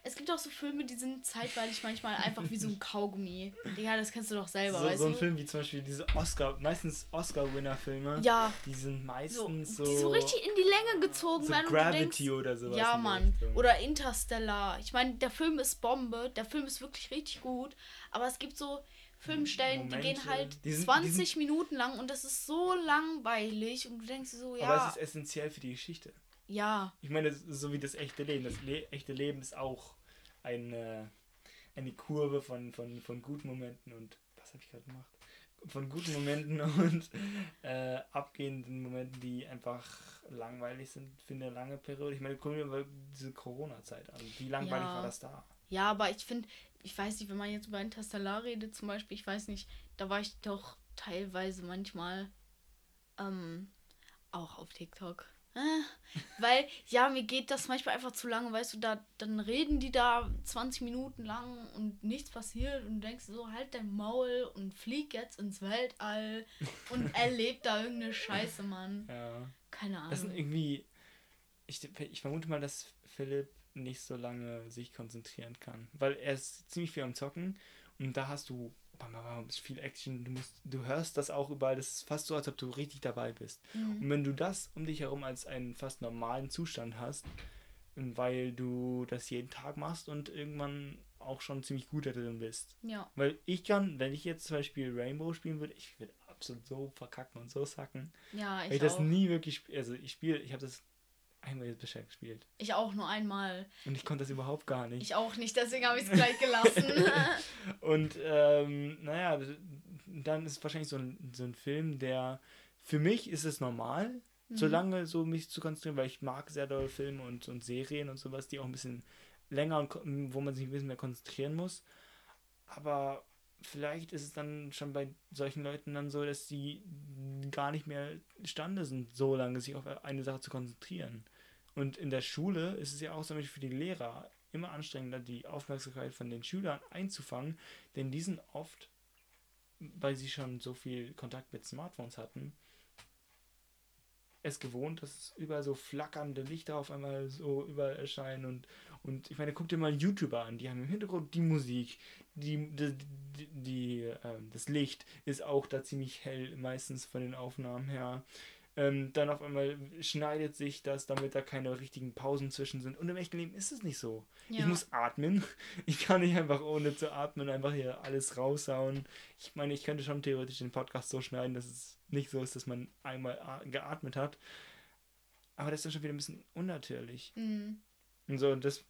es gibt auch so Filme, die sind zeitweilig manchmal einfach wie so ein Kaugummi. Ja, das kennst du doch selber,
so, weißt so ein du? Film wie zum Beispiel diese Oscar, meistens Oscar-Winner-Filme.
Ja.
Die sind meistens
so, so, Die so richtig in die Länge gezogen
so werden. Gravity denkst, oder sowas.
Ja, Mann. Oder Interstellar. Ich meine, der Film ist Bombe. Der Film ist wirklich richtig gut. Aber es gibt so Filmstellen, Momente, die gehen halt die sind, 20 die sind, Minuten lang und das ist so langweilig. Und du denkst so, ja.
Aber es ist essentiell für die Geschichte.
Ja.
Ich meine, so wie das echte Leben. Das Le echte Leben ist auch eine, eine Kurve von, von, von guten Momenten und was habe ich gerade gemacht? Von guten Momenten (laughs) und äh, abgehenden Momenten, die einfach langweilig sind für eine lange Periode. Ich meine, gucken wir mal diese Corona-Zeit an. Wie langweilig ja. war das da?
Ja, aber ich finde, ich weiß nicht, wenn man jetzt über Interstellar redet zum Beispiel, ich weiß nicht, da war ich doch teilweise manchmal ähm, auch auf TikTok. Äh, weil, ja, mir geht das manchmal einfach zu lange, weißt du, da, dann reden die da 20 Minuten lang und nichts passiert und du denkst so, halt dein Maul und flieg jetzt ins Weltall und (laughs) erlebt da irgendeine Scheiße, Mann.
Ja.
Keine Ahnung.
Das sind irgendwie, ich, ich vermute mal, dass Philipp nicht so lange sich konzentrieren kann, weil er ist ziemlich viel am Zocken und da hast du ist viel Action, du musst, du hörst das auch überall, das ist fast so, als ob du richtig dabei bist. Mhm. Und wenn du das um dich herum als einen fast normalen Zustand hast, weil du das jeden Tag machst und irgendwann auch schon ziemlich gut da drin bist.
Ja.
Weil ich kann, wenn ich jetzt zum Beispiel Rainbow spielen würde, ich würde absolut so verkacken und so sacken.
Ja, ich
Weil ich das nie wirklich, also ich spiele, ich habe das einmal jetzt bisher gespielt.
Ich auch nur einmal.
Und ich konnte das überhaupt gar nicht.
Ich auch nicht, deswegen habe ich es gleich gelassen. (laughs)
und ähm, naja, dann ist wahrscheinlich so ein, so ein Film, der für mich ist es normal, mhm. solange so mich zu konzentrieren, weil ich mag sehr doll Filme und, und Serien und sowas, die auch ein bisschen länger und wo man sich ein bisschen mehr konzentrieren muss. Aber vielleicht ist es dann schon bei solchen Leuten dann so, dass sie gar nicht mehr imstande sind, so lange sich auf eine Sache zu konzentrieren. Und in der Schule ist es ja auch zum für die Lehrer immer anstrengender, die Aufmerksamkeit von den Schülern einzufangen, denn die sind oft, weil sie schon so viel Kontakt mit Smartphones hatten, es gewohnt, dass überall so flackernde Lichter auf einmal so überall erscheinen und, und ich meine, guck dir mal YouTuber an, die haben im Hintergrund die Musik, die, die, die, die äh, das Licht ist auch da ziemlich hell, meistens von den Aufnahmen her. Ähm, dann auf einmal schneidet sich das, damit da keine richtigen Pausen zwischen sind. Und im echten Leben ist es nicht so. Ja. Ich muss atmen. (laughs) Ich kann nicht einfach ohne zu atmen einfach hier alles raushauen. Ich meine, ich könnte schon theoretisch den Podcast so schneiden, dass es nicht so ist, dass man einmal geatmet hat. Aber das ist dann schon wieder ein bisschen unnatürlich. Mhm. Und so, das,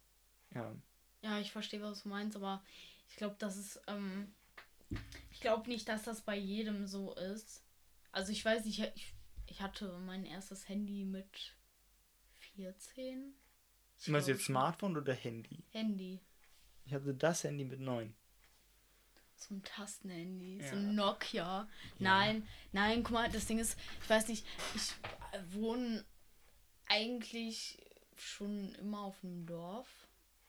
ja.
Ja, ich verstehe, was du meinst, aber ich glaube, das ist, ähm, ich glaube nicht, dass das bei jedem so ist. Also ich weiß nicht, ich, ich hatte mein erstes Handy mit 14.
Ich Meinst du jetzt Smartphone oder Handy?
Handy.
Ich hatte das Handy mit 9
so ein Tastenhandy, ja. so ein Nokia. Ja. Nein, nein, guck mal, das Ding ist, ich weiß nicht, ich wohne eigentlich schon immer auf einem Dorf.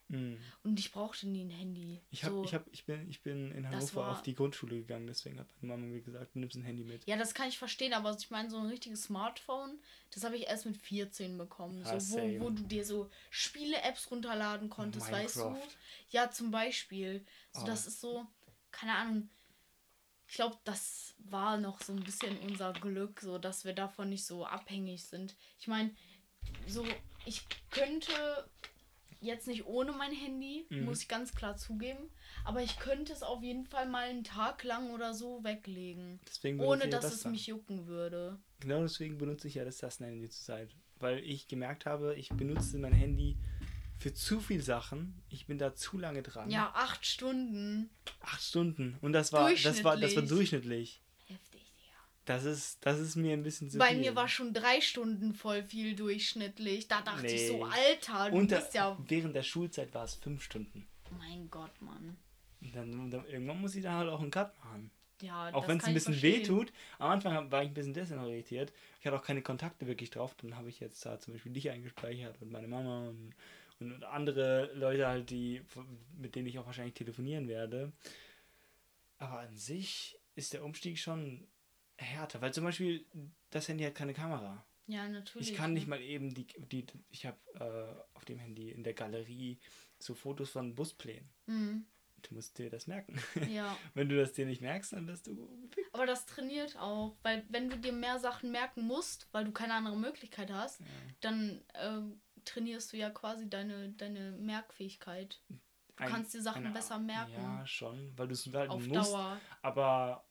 Mm. Und ich brauchte nie ein Handy.
Ich, hab, so, ich, hab, ich, bin, ich bin in Hannover war, auf die Grundschule gegangen, deswegen hat meine Mama mir gesagt, du nimmst ein Handy mit.
Ja, das kann ich verstehen, aber ich meine, so ein richtiges Smartphone, das habe ich erst mit 14 bekommen. Ja, so, wo, wo du dir so Spiele-Apps runterladen konntest, Minecraft. weißt du? Ja, zum Beispiel. So, oh. das ist so, keine Ahnung. Ich glaube, das war noch so ein bisschen unser Glück, so dass wir davon nicht so abhängig sind. Ich meine, so, ich könnte jetzt nicht ohne mein Handy, mhm. muss ich ganz klar zugeben. Aber ich könnte es auf jeden Fall mal einen Tag lang oder so weglegen. ohne dass das es
dann. mich jucken würde. Genau deswegen benutze ich ja das Tastenhandy zur Zeit. Weil ich gemerkt habe, ich benutze mein Handy für zu viele Sachen. Ich bin da zu lange dran.
Ja, acht Stunden.
Acht Stunden. Und das war, das war, das war durchschnittlich. Das ist, das ist mir ein bisschen
zu Bei viel. mir war schon drei Stunden voll viel durchschnittlich. Da dachte nee. ich so, Alter,
du Unter, bist ja. Während der Schulzeit war es fünf Stunden.
Mein Gott, Mann.
Dann, dann, irgendwann muss ich da halt auch einen Cut machen. Ja, auch wenn es ein bisschen weh tut. Am Anfang war ich ein bisschen desinteressiert. Ich hatte auch keine Kontakte wirklich drauf. Dann habe ich jetzt da zum Beispiel dich eingespeichert und meine Mama und, und andere Leute halt, die, mit denen ich auch wahrscheinlich telefonieren werde. Aber an sich ist der Umstieg schon härter, weil zum Beispiel das Handy hat keine Kamera. Ja, natürlich. Ich kann nicht mal eben die, die ich habe äh, auf dem Handy in der Galerie so Fotos von Busplänen. Mhm. Du musst dir das merken. Ja. (laughs) wenn du das dir nicht merkst, dann bist du.
Aber das trainiert auch, weil wenn du dir mehr Sachen merken musst, weil du keine andere Möglichkeit hast, ja. dann äh, trainierst du ja quasi deine, deine Merkfähigkeit. Du Ein, kannst dir Sachen
eine, besser merken. Ja, schon, weil du es halt auf musst. Dauer. Aber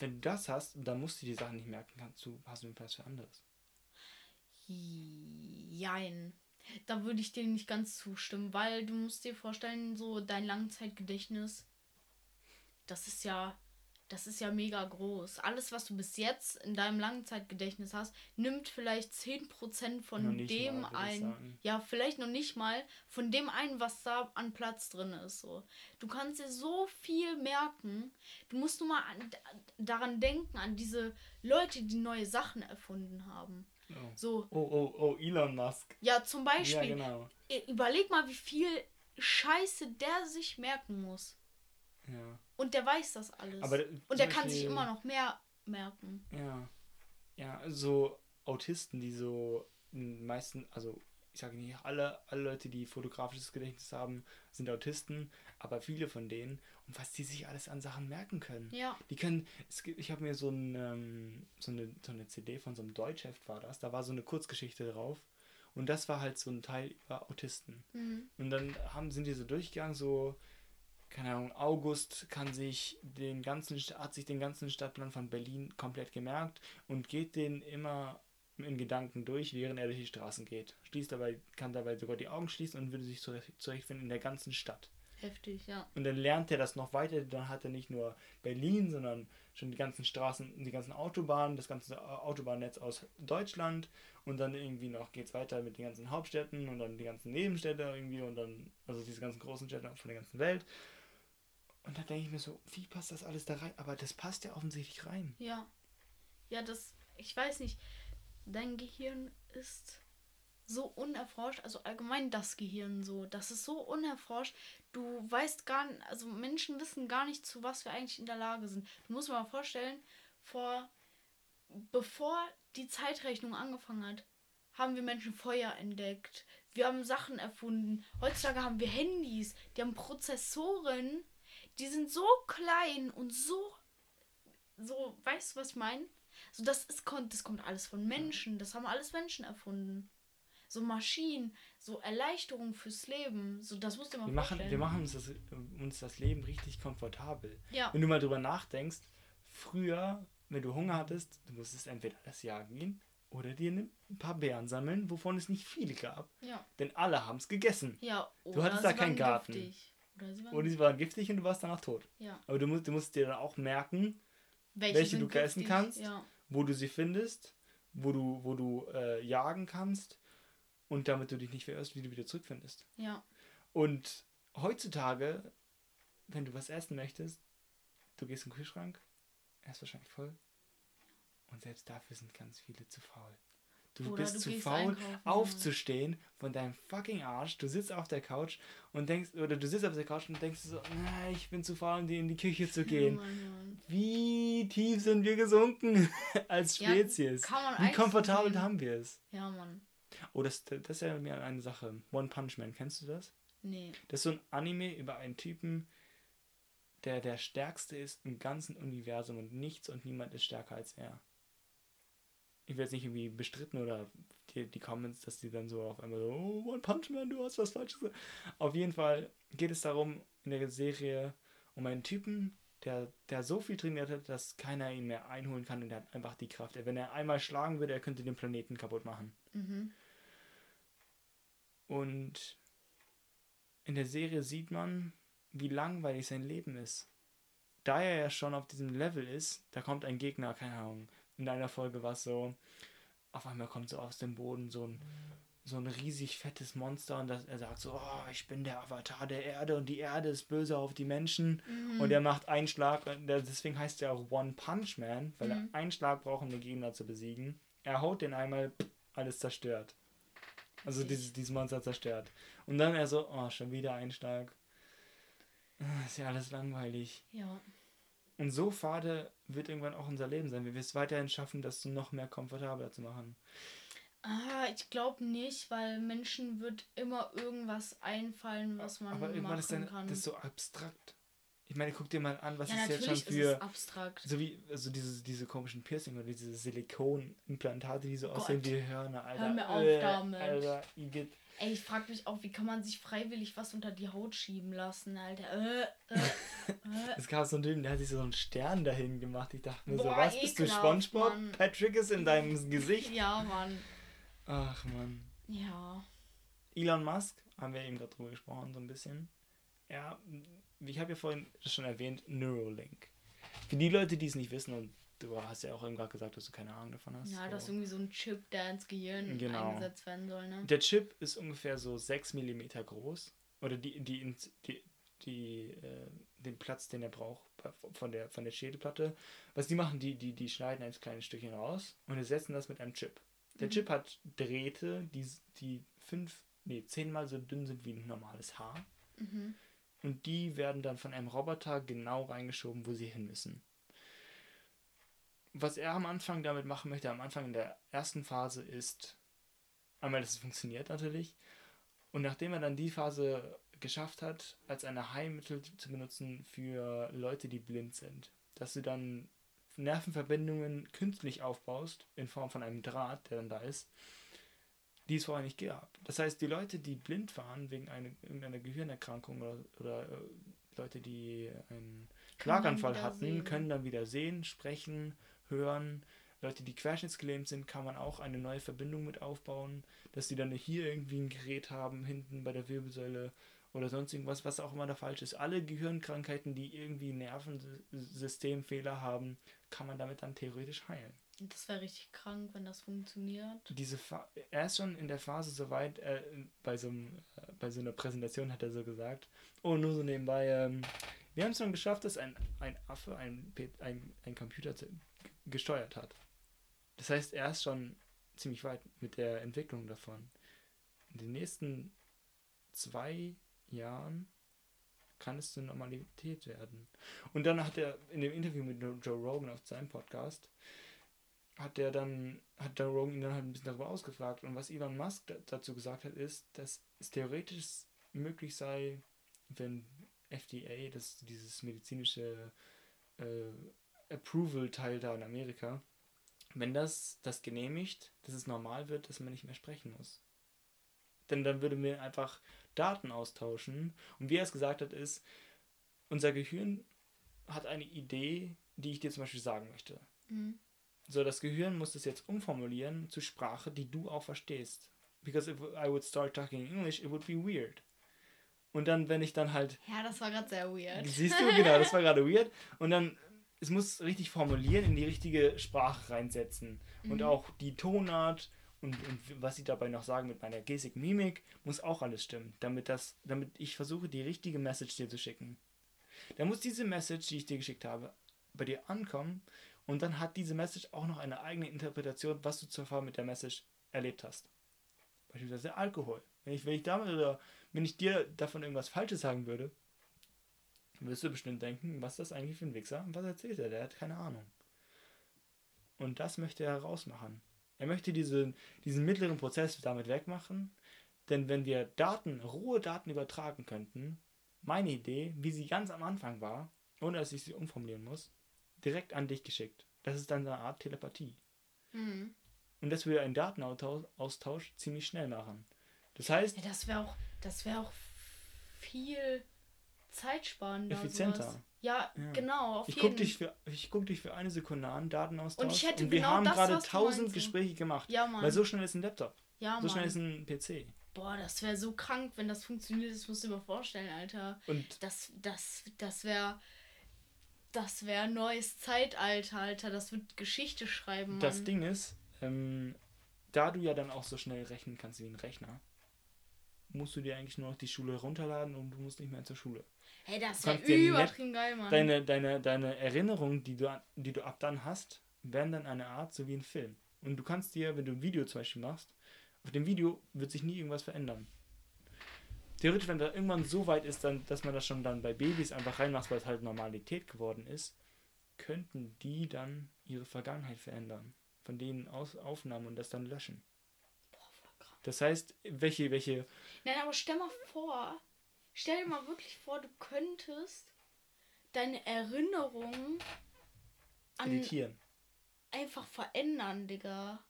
wenn du das hast, dann musst du die Sachen nicht merken, kannst du, hast du Platz für anderes.
Jein. Da würde ich dir nicht ganz zustimmen, weil du musst dir vorstellen, so dein Langzeitgedächtnis, das ist ja das ist ja mega groß. Alles, was du bis jetzt in deinem Langzeitgedächtnis hast, nimmt vielleicht 10% von dem mal, ein. Ja, vielleicht noch nicht mal von dem ein, was da an Platz drin ist. So. Du kannst dir so viel merken. Du musst nur mal an, daran denken, an diese Leute, die neue Sachen erfunden haben.
Oh. So. Oh, oh, oh, Elon Musk.
Ja, zum Beispiel. Ja, genau. Überleg mal, wie viel Scheiße der sich merken muss. Ja. Und der weiß das alles. Aber, und der kann sich immer noch mehr merken.
Ja. Ja, so Autisten, die so meisten, also ich sage nicht alle, alle Leute, die fotografisches Gedächtnis haben, sind Autisten, aber viele von denen und was die sich alles an Sachen merken können. Ja. Die können, es gibt, ich habe mir so, ein, ähm, so, eine, so eine CD von so einem Deutschheft war das, da war so eine Kurzgeschichte drauf und das war halt so ein Teil über Autisten. Mhm. Und dann haben, sind die so durchgegangen, so keine Ahnung, August kann sich den ganzen, hat sich den ganzen Stadtplan von Berlin komplett gemerkt und geht den immer in Gedanken durch, während er durch die Straßen geht. Schließt dabei, kann dabei sogar die Augen schließen und würde sich zurechtfinden in der ganzen Stadt.
Heftig, ja.
Und dann lernt er das noch weiter, dann hat er nicht nur Berlin, sondern schon die ganzen Straßen, die ganzen Autobahnen, das ganze Autobahnnetz aus Deutschland und dann irgendwie noch geht es weiter mit den ganzen Hauptstädten und dann die ganzen Nebenstädte irgendwie und dann, also diese ganzen großen Städte von der ganzen Welt. Und da denke ich mir so, wie passt das alles da rein? Aber das passt ja offensichtlich rein.
Ja. Ja, das, ich weiß nicht, dein Gehirn ist so unerforscht, also allgemein das Gehirn so, das ist so unerforscht. Du weißt gar nicht, also Menschen wissen gar nicht, zu was wir eigentlich in der Lage sind. Du musst dir mal vorstellen, vor, bevor die Zeitrechnung angefangen hat, haben wir Menschen Feuer entdeckt. Wir haben Sachen erfunden. Heutzutage haben wir Handys, die haben Prozessoren, die sind so klein und so, so, weißt du, was ich meine? So, das ist, das kommt alles von Menschen. Das haben alles Menschen erfunden. So Maschinen, so Erleichterung fürs Leben. So, das musst du
mal wir machen, wir machen uns das, uns das Leben richtig komfortabel. Ja. Wenn du mal drüber nachdenkst, früher, wenn du Hunger hattest, du musstest entweder das Jagen gehen oder dir ein paar Beeren sammeln, wovon es nicht viele gab. Ja. Denn alle haben es gegessen. Ja, du hattest da keinen Garten. Giftig. Oder sie waren, Oder sie waren giftig und du warst danach tot. Ja. Aber du musst, du musst dir dann auch merken, welche, welche du giftig? essen kannst, ja. wo du sie findest, wo du, wo du äh, jagen kannst und damit du dich nicht verirrst, wie du wieder zurückfindest. Ja. Und heutzutage, wenn du was essen möchtest, du gehst im Kühlschrank, er ist wahrscheinlich voll. Und selbst dafür sind ganz viele zu faul. Du
Oder
bist
du
zu faul,
einkaufen, ja.
aufzustehen von deinem fucking Arsch. Du sitzt auf der Couch und denkst, oder du sitzt auf der Couch und denkst so, na, ich bin zu faul, um in die Küche zu (laughs) gehen.
Oh.
Wie tief sind wir gesunken (laughs) als
Ja,
Spezies?
man
Wie komfortabel haben wir es?
Ja, Mann.
Oh, das, das ist ja mir eine Sache. One Punch Man, kennst du das?
Nee.
Das ist so ein Anime über einen Typen, der der stärkste ist im ganzen Universum und nichts und niemand ist stärker als er. Ich werde jetzt nicht irgendwie bestritten oder die, die Comments, dass die dann so auf einmal so, oh, One Punch Man, du hast was Falsches. gesagt." Auf jeden Fall geht es darum, in der Serie um einen Typen, der, der so viel trainiert hat, dass keiner ihn mehr einholen kann und der hat einfach die Kraft. Wenn er einmal schlagen würde, er könnte den Planeten kaputt machen.
Mhm.
Und in der Serie sieht man, wie langweilig sein Leben ist. Da er ja schon auf diesem Level ist, da kommt ein Gegner, keine Ahnung. In einer Folge war es so, auf einmal kommt so aus dem Boden so ein, so ein riesig fettes Monster und das, er sagt so, oh, ich bin der Avatar der Erde und die Erde ist böse auf die Menschen.
Mhm.
Und er macht einen Schlag, und der- deswegen heißt er auch One Punch Man, weil
Mhm.
er einen Schlag braucht, um den Gegner zu besiegen. Er haut den einmal, alles zerstört. Also dieses, dieses Monster zerstört. Und dann er so, oh, schon wieder ein Schlag. Ah, Ist ja alles langweilig.
Ja.
Und so fade wird irgendwann auch unser Leben sein. Wir werden es weiterhin schaffen, das noch mehr komfortabler zu machen.
Ah, ich glaube nicht, weil Menschen wird immer irgendwas einfallen, was man
Aber irgendwann
machen
ist dann,
kann.
das ist so abstrakt. Ich meine, guck dir mal an, was
ja,
ist jetzt schon
ist
für.
es abstrakt.
So wie, also diese, diese komischen Piercing oder diese Silikonimplantate, die so
Gott.
aussehen wie Hörner, Alter.
Hör mir auf
Äh,
damit.
Alter, Igitt.
Ey, ich frag mich auch, wie kann man sich freiwillig was unter die Haut schieben lassen, Alter. Äh, äh, äh. (laughs)
Es gab so einen Typen, der hat sich so einen Stern dahin gemacht. Ich dachte mir so,
Boah,
was bist du,
ekelhaft,
Spongebob?
Mann.
Patrick ist in deinem Gesicht.
Ja, Mann.
Ach, Mann.
Ja.
Elon Musk, haben wir eben gerade drüber gesprochen, so ein bisschen. Ja, ich habe ja vorhin schon erwähnt, Neuralink. Für die Leute, die es nicht wissen, und du hast ja auch eben gerade gesagt, dass du keine Ahnung davon hast.
Ja,
so.
irgendwie so ein Chip, der ins Gehirn
Genau.
eingesetzt werden soll, ne?
Der Chip ist ungefähr so 6 mm groß. Oder die, die, die, die, äh, den Platz, den er braucht von der, von der Schädelplatte. Was die machen, die, die, die schneiden ein kleines Stückchen raus und ersetzen das mit einem Chip. Der
Mhm.
Chip hat Drähte, die, die fünf, nee, zehnmal so dünn sind wie ein normales Haar.
Mhm.
Und die werden dann von einem Roboter genau reingeschoben, wo sie hin müssen. Was er am Anfang damit machen möchte, am Anfang in der ersten Phase ist, einmal, dass es funktioniert natürlich. Und nachdem er dann die Phase geschafft hat, als ein Heilmittel zu benutzen für Leute, die blind sind. Dass du dann Nervenverbindungen künstlich aufbaust, in Form von einem Draht, der dann da ist, die es vorher nicht gab. Das heißt, die Leute, die blind waren wegen einer, irgendeiner Gehirnerkrankung oder, oder äh, Leute, die einen Schlaganfall hatten,
sehen.
können dann wieder sehen, sprechen, hören. Leute, die querschnittsgelähmt sind, kann man auch eine neue Verbindung mit aufbauen, dass die dann hier irgendwie ein Gerät haben, hinten bei der Wirbelsäule oder sonst irgendwas, was auch immer da falsch ist. Alle Gehirnkrankheiten, die irgendwie Nervensystemfehler haben, kann man damit dann theoretisch heilen.
Das wäre richtig krank, wenn das funktioniert.
Diese Fa er ist schon in der Phase soweit, äh, bei, so einem, äh, bei so einer Präsentation hat er so gesagt, oh, nur so nebenbei, ähm, wir haben es schon geschafft, dass ein, ein Affe ein, ein, ein Computer zu, gesteuert hat. Das heißt, er ist schon ziemlich weit mit der Entwicklung davon. In den nächsten zwei Jahren kann es zur Normalität werden. Und dann hat er in dem Interview mit Joe Rogan auf seinem Podcast, hat der dann, hat Joe Rogan ihn dann halt ein bisschen darüber ausgefragt. Und was Elon Musk da, dazu gesagt hat, ist, dass es theoretisch möglich sei, wenn FDA, das dieses medizinische äh, Approval-Teil da in Amerika, wenn das das genehmigt, dass es normal wird, dass man nicht mehr sprechen muss. Denn dann würden wir einfach Daten austauschen. Und wie er es gesagt hat, ist, unser Gehirn hat eine Idee, die ich dir zum Beispiel sagen möchte.
Mhm.
So, das Gehirn muss das jetzt umformulieren zu Sprache, die du auch verstehst. Because if I would start talking English, it would be weird. Und dann, wenn ich dann halt
Ja, das war gerade sehr weird.
Siehst du, genau, das war (laughs) gerade weird. Und dann, es muss richtig formulieren, in die richtige Sprache reinsetzen. Und
Mhm.
auch die Tonart und, und was sie dabei noch sagen mit meiner Gestik, Mimik, muss auch alles stimmen, damit, das, damit ich versuche, die richtige Message dir zu schicken. Dann muss diese Message, die ich dir geschickt habe, bei dir ankommen und dann hat diese Message auch noch eine eigene Interpretation, was du zuvor mit der Message erlebt hast. Beispielsweise Alkohol. Wenn ich, wenn ich damit oder wenn ich dir davon irgendwas Falsches sagen würde, wirst du bestimmt denken, was ist das eigentlich für ein Wichser? Und was erzählt er? Der hat keine Ahnung. Und das möchte er herausmachen. Er möchte diese, diesen mittleren Prozess damit wegmachen, denn wenn wir Daten, rohe Daten übertragen könnten, meine Idee, wie sie ganz am Anfang war, ohne dass ich sie umformulieren muss, direkt an dich geschickt. Das ist dann eine Art Telepathie. Mhm. Und das würde einen Datenaustausch ziemlich schnell machen. Das heißt.
Ja, das wäre auch, das wäre auch viel zeitsparender. Effizienter. Sowas. Ja, ja, genau.
ich gucke dich, für, guck dich für eine Sekunde an, Datenaustausch. Und, ich hätte und wir genau haben gerade tausend Gespräche gemacht. Ja, Mann. Weil so schnell ist ein Laptop. Ja, so Mann. schnell ist ein PC.
Boah, das wäre so krank, wenn das funktioniert. Das musst du dir mal vorstellen, Alter. Und das, das, das wäre. Das wäre neues Zeitalter, Alter. Das wird Geschichte schreiben. Mann.
Das Ding ist, ähm, da du ja dann auch so schnell rechnen kannst wie ein Rechner, musst du dir eigentlich nur noch die Schule runterladen und du musst nicht mehr zur Schule. Hey, das wäre übertrieben geil, Mann. Deine, deine, deine Erinnerungen, die du, die du ab dann hast, werden dann eine Art so wie ein Film. Und du kannst dir, wenn du ein Video zum Beispiel machst, auf dem Video wird sich nie irgendwas verändern. Theoretisch, wenn da irgendwann so weit ist, dann, dass man das schon dann bei Babys einfach reinmacht, weil es halt Normalität geworden ist, könnten die dann ihre Vergangenheit verändern. Von denen aus Aufnahmen und das dann löschen. Das heißt, welche, welche.
Nein, aber stell mal vor, stell dir mal wirklich vor, du könntest deine Erinnerungen an editieren. Einfach verändern, Digga.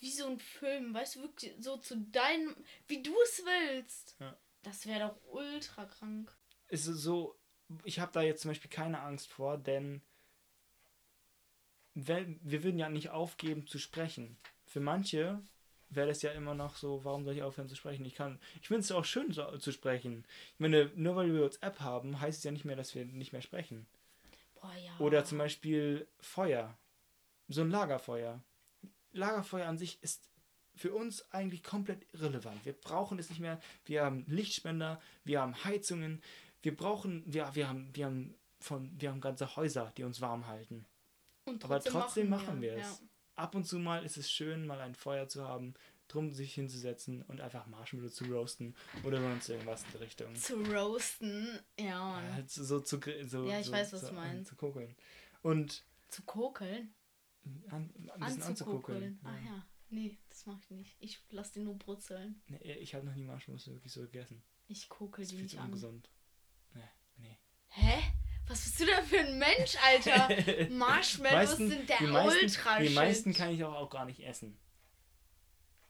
Wie so ein Film, weißt du, wirklich so zu deinem, wie du es willst. Ja. Das wäre doch ultra krank.
Ist so, ich habe da jetzt zum Beispiel keine Angst vor, denn wir würden ja nicht aufgeben zu sprechen. Für manche wäre das ja immer noch so, warum soll ich aufhören zu sprechen? Ich kann, ich finde es auch schön so, zu sprechen. Ich meine, nur weil wir WhatsApp haben, heißt es ja nicht mehr, dass wir nicht mehr sprechen. Boah, ja. Oder zum Beispiel Feuer. So ein Lagerfeuer. Lagerfeuer an sich ist für uns eigentlich komplett irrelevant. Wir brauchen es nicht mehr. Wir haben Lichtspender, wir haben Heizungen, wir brauchen, wir, wir haben, wir haben von, wir haben ganze Häuser, die uns warm halten. Trotzdem Aber trotzdem machen, machen wir, wir es. Ja ab und zu mal ist es schön, mal ein Feuer zu haben, drum sich hinzusetzen und einfach Marshmallow zu roasten oder sonst irgendwas in der Richtung.
Zu roasten, ja.
ja halt so zu so, Ja, ich so, weiß, was so du meinst. Zu kokeln. Und
zu kokeln? An, ein bisschen anzukokeln. Ah ja. Nee, das mache ich nicht. Ich lasse den nur brutzeln.
Nee, ich habe noch nie Marshmallows wirklich so gegessen.
Ich kokel die nicht an. ungesund.
Nee, nee.
Hä? Was bist du da für ein Mensch, Alter? (laughs) Marshmallows
meisten, sind der die meisten, ultra Die meisten kann ich auch, auch gar nicht essen.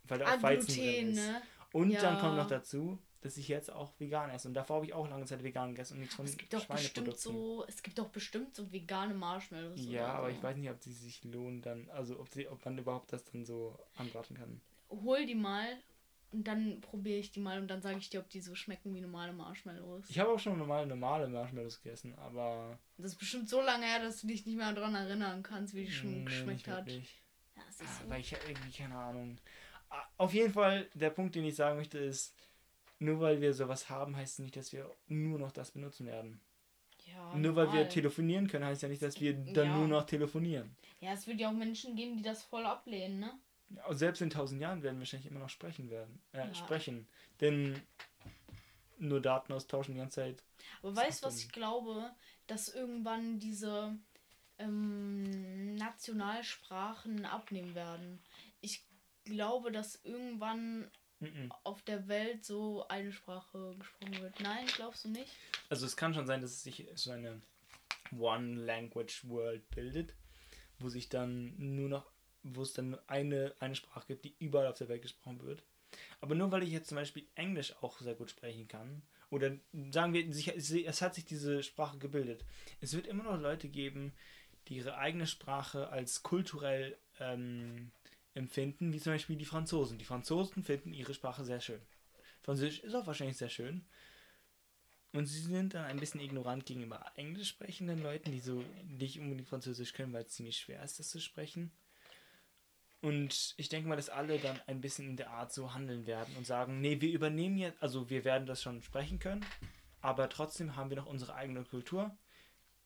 Weil da auch Weizen drin ist. Ne? Und ja. dann kommt noch dazu, dass ich jetzt auch vegan esse. Und davor habe ich auch lange Zeit vegan gegessen und nichts von
es gibt doch bestimmt so Es gibt doch bestimmt so vegane Marshmallows.
Ja, aber so. ich weiß nicht, ob sie sich lohnen dann, also ob, sie, ob man überhaupt das dann so anbraten kann.
Hol die mal und dann probiere ich die mal und dann sage ich dir, ob die so schmecken wie normale Marshmallows.
Ich habe auch schon normale, normale Marshmallows gegessen, aber.
Das ist bestimmt so lange her, dass du dich nicht mehr daran erinnern kannst, wie die schon nee, geschmeckt hat. Wirklich.
Ja, das ist ah, so. Aber ich habe irgendwie keine Ahnung. Ah, auf jeden Fall, der Punkt, den ich sagen möchte, ist, nur weil wir sowas haben, heißt es nicht, dass wir nur noch das benutzen werden. Ja, nur normal. weil wir telefonieren können, heißt ja nicht, dass wir dann ja. nur noch telefonieren.
Ja, es wird ja auch Menschen geben, die das voll ablehnen, ne?
Selbst in tausend Jahren werden wir wahrscheinlich immer noch sprechen werden. Äh, ja. sprechen. Denn nur Daten austauschen die ganze Zeit.
Aber weißt du, was ich glaube? Dass irgendwann diese ähm, Nationalsprachen abnehmen werden. Ich glaube, dass irgendwann auf der Welt so eine Sprache gesprochen wird. Nein, glaubst du nicht?
Also es kann schon sein, dass es sich so eine One-Language-World bildet, wo sich dann nur noch wo es dann eine, eine Sprache gibt, die überall auf der Welt gesprochen wird. Aber nur weil ich jetzt zum Beispiel Englisch auch sehr gut sprechen kann, oder sagen wir, es hat sich diese Sprache gebildet. Es wird immer noch Leute geben, die ihre eigene Sprache als kulturell ähm, empfinden, wie zum Beispiel die Franzosen. Die Franzosen finden ihre Sprache sehr schön. Französisch ist auch wahrscheinlich sehr schön. Und sie sind dann ein bisschen ignorant gegenüber englisch sprechenden Leuten, die so nicht unbedingt Französisch können, weil es ziemlich schwer ist, das zu sprechen. Und ich denke mal, dass alle dann ein bisschen in der Art so handeln werden und sagen, nee, wir übernehmen jetzt, also wir werden das schon sprechen können, aber trotzdem haben wir noch unsere eigene Kultur.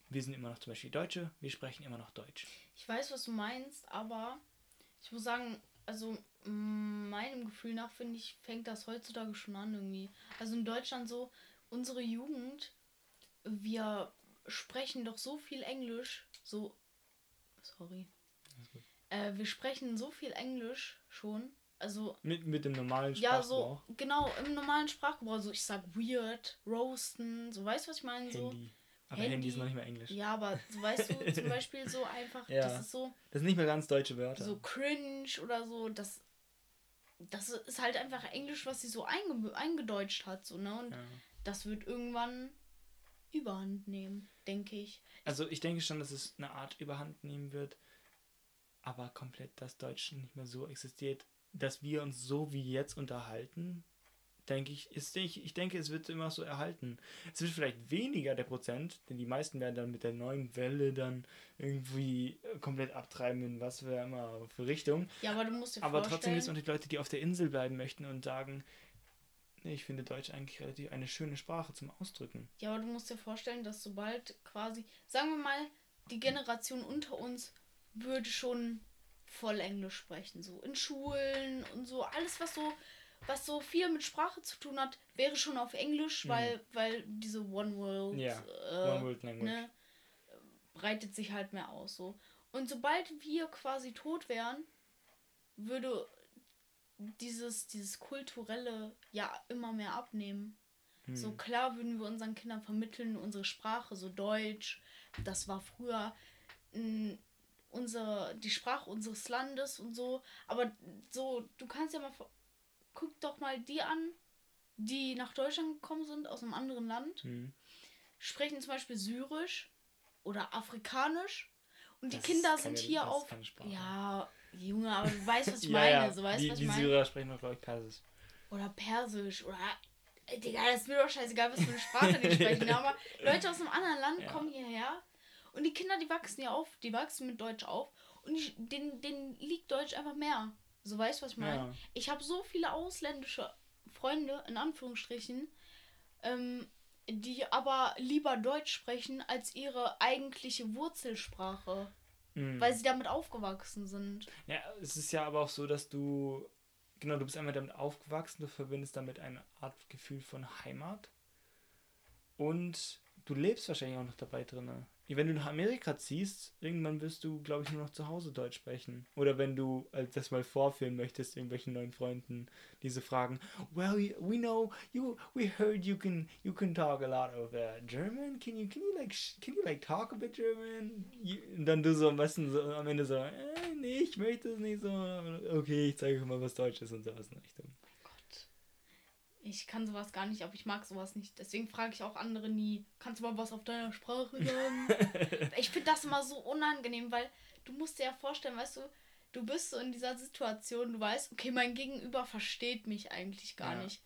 Wir sind immer noch zum Beispiel Deutsche, wir sprechen immer noch Deutsch.
Ich weiß, was du meinst, aber ich muss sagen, also meinem Gefühl nach, finde ich, fängt das heutzutage schon an irgendwie. Also in Deutschland so, unsere Jugend, wir sprechen doch so viel Englisch, so, sorry. Äh, wir sprechen so viel Englisch schon. Also.
Mit, mit dem normalen Sprachgebrauch.
Ja, so, genau, im normalen Sprachgebrauch. So, ich sag weird, roasten, so, weißt du, was ich meine? So. Handy. Aber Handy. Handy ist noch nicht mehr Englisch. Ja, aber so, weißt du, (laughs) zum Beispiel so einfach, ja. das ist so.
Das sind nicht mehr ganz deutsche Wörter.
So cringe oder so, das. Das ist halt einfach Englisch, was sie so einge eingedeutscht hat, so, ne? Und ja. das wird irgendwann Überhand nehmen, denke ich.
Also ich denke schon, dass es eine Art Überhand nehmen wird, aber komplett das Deutsche nicht mehr so existiert, dass wir uns so wie jetzt unterhalten, denke ich, ist, ich, ich denke, es wird immer so erhalten. Es wird vielleicht weniger der Prozent, denn die meisten werden dann mit der neuen Welle dann irgendwie komplett abtreiben in was für immer für Richtung. Ja, aber du musst dir Aber trotzdem gibt es auch die Leute, die auf der Insel bleiben möchten und sagen, nee, ich finde Deutsch eigentlich relativ eine schöne Sprache zum Ausdrücken.
Ja, aber du musst dir vorstellen, dass sobald quasi, sagen wir mal, die Generation unter uns würde schon voll Englisch sprechen, so in Schulen und so alles, was so was so viel mit Sprache zu tun hat, wäre schon auf Englisch, mhm. weil, weil diese One World, ja, äh, One World Language ne, breitet sich halt mehr aus. So. Und sobald wir quasi tot wären, würde dieses, dieses kulturelle ja immer mehr abnehmen. Mhm. So klar würden wir unseren Kindern vermitteln, unsere Sprache, so Deutsch, das war früher mh, unsere, die Sprache unseres Landes und so. Aber so, du kannst ja mal guck doch mal die an, die nach Deutschland gekommen sind aus einem anderen Land, mhm. sprechen zum Beispiel Syrisch oder Afrikanisch und die das Kinder sind hier auf. Ja, Junge, aber du weißt, was (laughs) ich ja, meine. Ja. So, weißt, die, was die ich meine? Syrer sprechen doch, glaube ich, Persisch. Oder Persisch oder. Digga, das ist mir doch scheißegal, was für eine Sprache die sprechen. (laughs) aber Leute aus einem anderen Land ja. kommen hierher und die Kinder, die wachsen ja auf, die wachsen mit Deutsch auf und die, denen, denen liegt Deutsch einfach mehr. So weißt du, was ich meine? Ja. Ich habe so viele ausländische Freunde, in Anführungsstrichen, ähm, die aber lieber Deutsch sprechen als ihre eigentliche Wurzelsprache. Mhm. Weil sie damit aufgewachsen sind.
Ja, es ist ja aber auch so, dass du, genau, du bist einmal damit aufgewachsen, du verbindest damit eine Art Gefühl von Heimat. Und du lebst wahrscheinlich auch noch dabei drin wenn du nach Amerika ziehst, irgendwann wirst du, glaube ich, nur noch zu Hause Deutsch sprechen. Oder wenn du äh, das mal vorführen möchtest, irgendwelchen neuen Freunden, diese Fragen. Well, we know you. We heard you can you can talk a lot of uh, German. Can you can you like can you like talk a bit German? You, und dann du so am besten so am Ende so, äh, nee, ich möchte es nicht so. Okay, ich zeige mal was Deutsches und sowas in Richtung.
Ich kann sowas gar nicht, aber ich mag sowas nicht. Deswegen frage ich auch andere nie, kannst du mal was auf deiner Sprache sagen? (laughs) ich finde das immer so unangenehm, weil du musst dir ja vorstellen, weißt du, du bist so in dieser Situation, du weißt, okay, mein Gegenüber versteht mich eigentlich gar ja. nicht.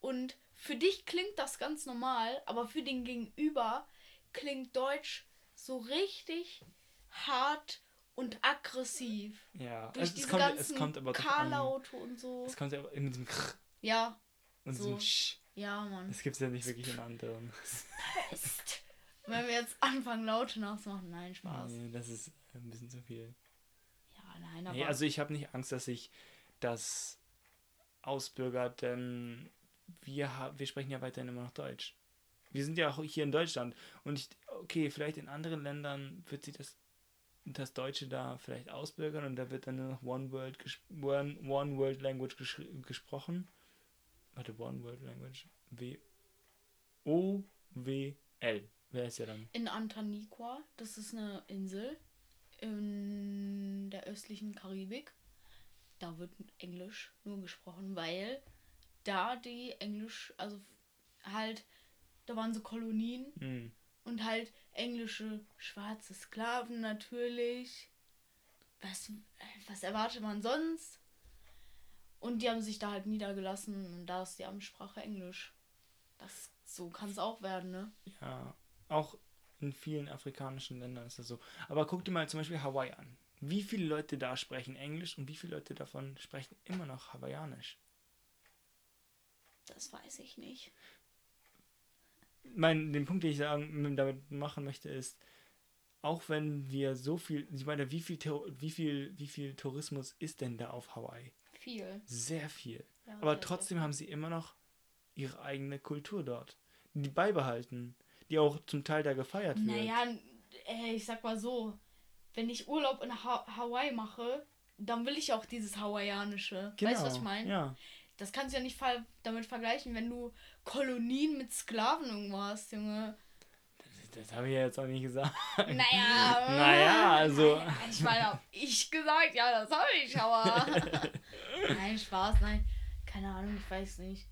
Und für dich klingt das ganz normal, aber für den Gegenüber klingt Deutsch so richtig hart und aggressiv. Ja, durch also diese kommt, ganzen es kommt aber K-Laute und so. Es kommt ja mit diesem Ja, und so. so Sch. Ja, Mann.
Das gibt es ja nicht wirklich in (laughs) anderen.
Psst. Wenn wir jetzt anfangen, Laute nachzumachen, nein, Spaß.
Nee, das ist ein bisschen zu viel. Ja, nein, aber. Nee, also ich habe nicht Angst, dass ich das ausbürgert, denn wir, wir sprechen ja weiterhin immer noch Deutsch. Wir sind ja auch hier in Deutschland. Und ich, okay, vielleicht in anderen Ländern wird sich das, das Deutsche da vielleicht ausbürgern und da wird dann nur noch One World, One, One World Language ges gesprochen. Warte, One World Language. W. O. W. L. Wer ist ja dann?
In Antarqua, das ist eine Insel in der östlichen Karibik. Da wird Englisch nur gesprochen, weil da die Englisch, also halt, da waren so Kolonien mhm. und halt englische schwarze Sklaven natürlich. Was, was erwartet man sonst? Und die haben sich da halt niedergelassen und da ist die Amtssprache Englisch. Das, so kann es auch werden, ne?
Ja, auch in vielen afrikanischen Ländern ist das so. Aber guck dir mal zum Beispiel Hawaii an. Wie viele Leute da sprechen Englisch und wie viele Leute davon sprechen immer noch Hawaiianisch?
Das weiß ich nicht.
Mein, den Punkt, den ich sagen, damit machen möchte, ist, auch wenn wir so viel, ich meine, wie viel, wie viel, wie viel Tourismus ist denn da auf Hawaii?
Viel.
Sehr viel.
Ja,
Aber trotzdem haben sie immer noch ihre eigene Kultur dort. Die beibehalten. Die auch zum Teil da gefeiert wird.
Naja, äh, ich sag mal so, wenn ich Urlaub in ha Hawaii mache, dann will ich auch dieses Hawaiianische.
Genau.
Weißt du, was ich meine?
Ja.
Das kannst du ja nicht damit vergleichen, wenn du Kolonien mit Sklaven irgendwo hast, Junge.
Das, habe ich ja jetzt auch nicht gesagt.
Naja. (laughs)
Naja, also-
ich meine, hab ich gesagt, ja, das habe ich, aber. (laughs) nein, Spaß, nein. Keine Ahnung, ich weiß nicht.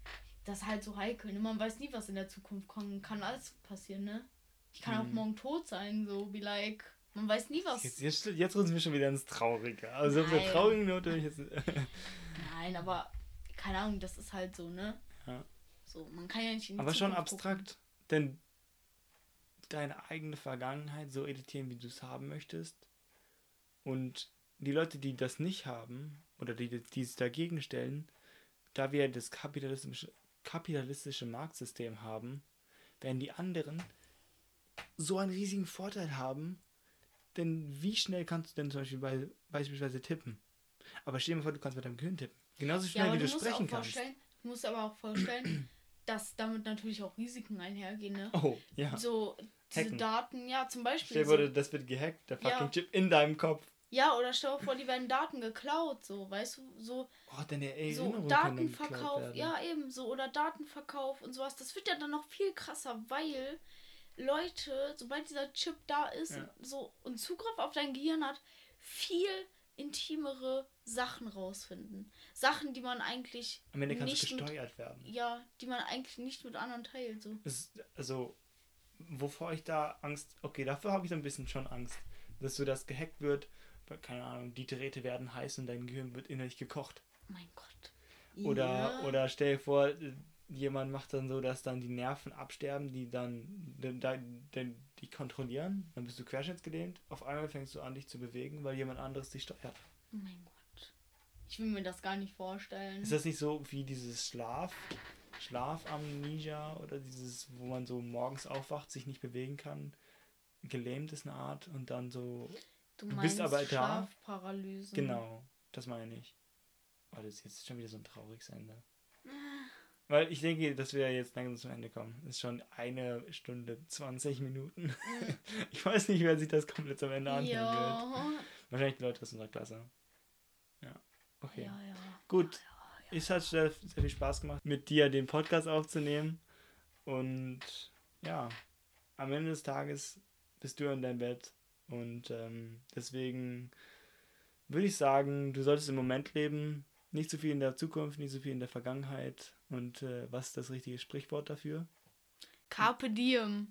Das ist halt so heikel. Ne? Man weiß nie, was in der Zukunft kommen kann. Alles passieren, ne? Ich kann auch
Hm.
morgen tot sein, so wie like. Man weiß nie, was.
Jetzt, jetzt, jetzt rutschen wir schon wieder ins Traurige. Also auf der
Nein.
traurigen Note ich jetzt.
Nein, aber keine Ahnung, das ist halt so, ne?
Ja.
So, man kann ja nicht in die
Aber schon
Zukunft gucken.
abstrakt. Denn deine eigene Vergangenheit so editieren, wie du es haben möchtest. Und die Leute, die das nicht haben, oder die, die es dagegen stellen, da wir das kapitalistische, kapitalistische Marktsystem haben, werden die anderen so einen riesigen Vorteil haben. Denn wie schnell kannst du denn zum Beispiel bei, beispielsweise tippen? Aber stell dir mal vor, du kannst mit deinem Gehirn tippen. Genauso
Ja,
schnell,
aber
wie
du
du sprechen kannst.
du musst aber auch vorstellen, dass damit natürlich auch Risiken einhergehen, ne?
Oh, ja.
So, diese
Hacken.
Daten, ja, zum Beispiel.
Stell dir
So,
das wird gehackt, der fucking
Ja.
Chip in deinem Kopf.
ja, oder stell dir vor, die werden Daten geklaut, so, weißt du, so,
Oh, deine
so
dann geklaut
Datenverkauf, ja, eben, so, oder Datenverkauf und sowas. Das wird ja dann noch viel krasser, weil Leute, sobald dieser Chip da ist,
Ja.
so und Zugriff auf dein Gehirn hat, viel intimere Sachen rausfinden. Sachen, die man eigentlich
Am Ende kannst
nicht
du
mit,
gesteuert werden.
ja, die man eigentlich nicht mit anderen teilt, so.
Es, also, wovor ich da Angst. Okay, dafür habe ich so ein bisschen schon Angst. Dass so das gehackt wird, keine Ahnung, die Geräte werden heiß und dein Gehirn wird innerlich gekocht.
Mein Gott.
Oder,
Ja.
oder stell dir vor, jemand macht dann so, dass dann die Nerven absterben, die dann die, die, die kontrollieren. Dann bist du querschnittsgelähmt. Auf einmal fängst du an, dich zu bewegen, weil jemand anderes dich steuert.
Oh mein Gott. Ich will mir das gar nicht vorstellen.
Ist das nicht so wie dieses Schlaf, Schlafamnesia oder dieses, wo man so morgens aufwacht, sich nicht bewegen kann? Gelähmt ist eine Art und dann so.
du
du bist aber da.
Schlafparalyse.
Genau, das meine ich. Oh, das ist jetzt schon wieder so ein trauriges Ende. Weil ich denke, dass wir jetzt langsam zum Ende kommen. Es ist schon eine Stunde 20 Minuten. (laughs) Ich weiß nicht, wer sich das komplett zum Ende anhören wird.
Ja.
Wahrscheinlich die Leute aus unserer Klasse. Ja. Okay.
Ja, ja.
Gut. Es hat sehr, sehr viel Spaß gemacht, mit dir den Podcast aufzunehmen. Und ja, am Ende des Tages bist du in deinem Bett. Und ähm, deswegen würde ich sagen, du solltest im Moment leben. Nicht so viel in der Zukunft, nicht so viel in der Vergangenheit. Und äh, was ist das richtige Sprichwort dafür?
Carpe diem.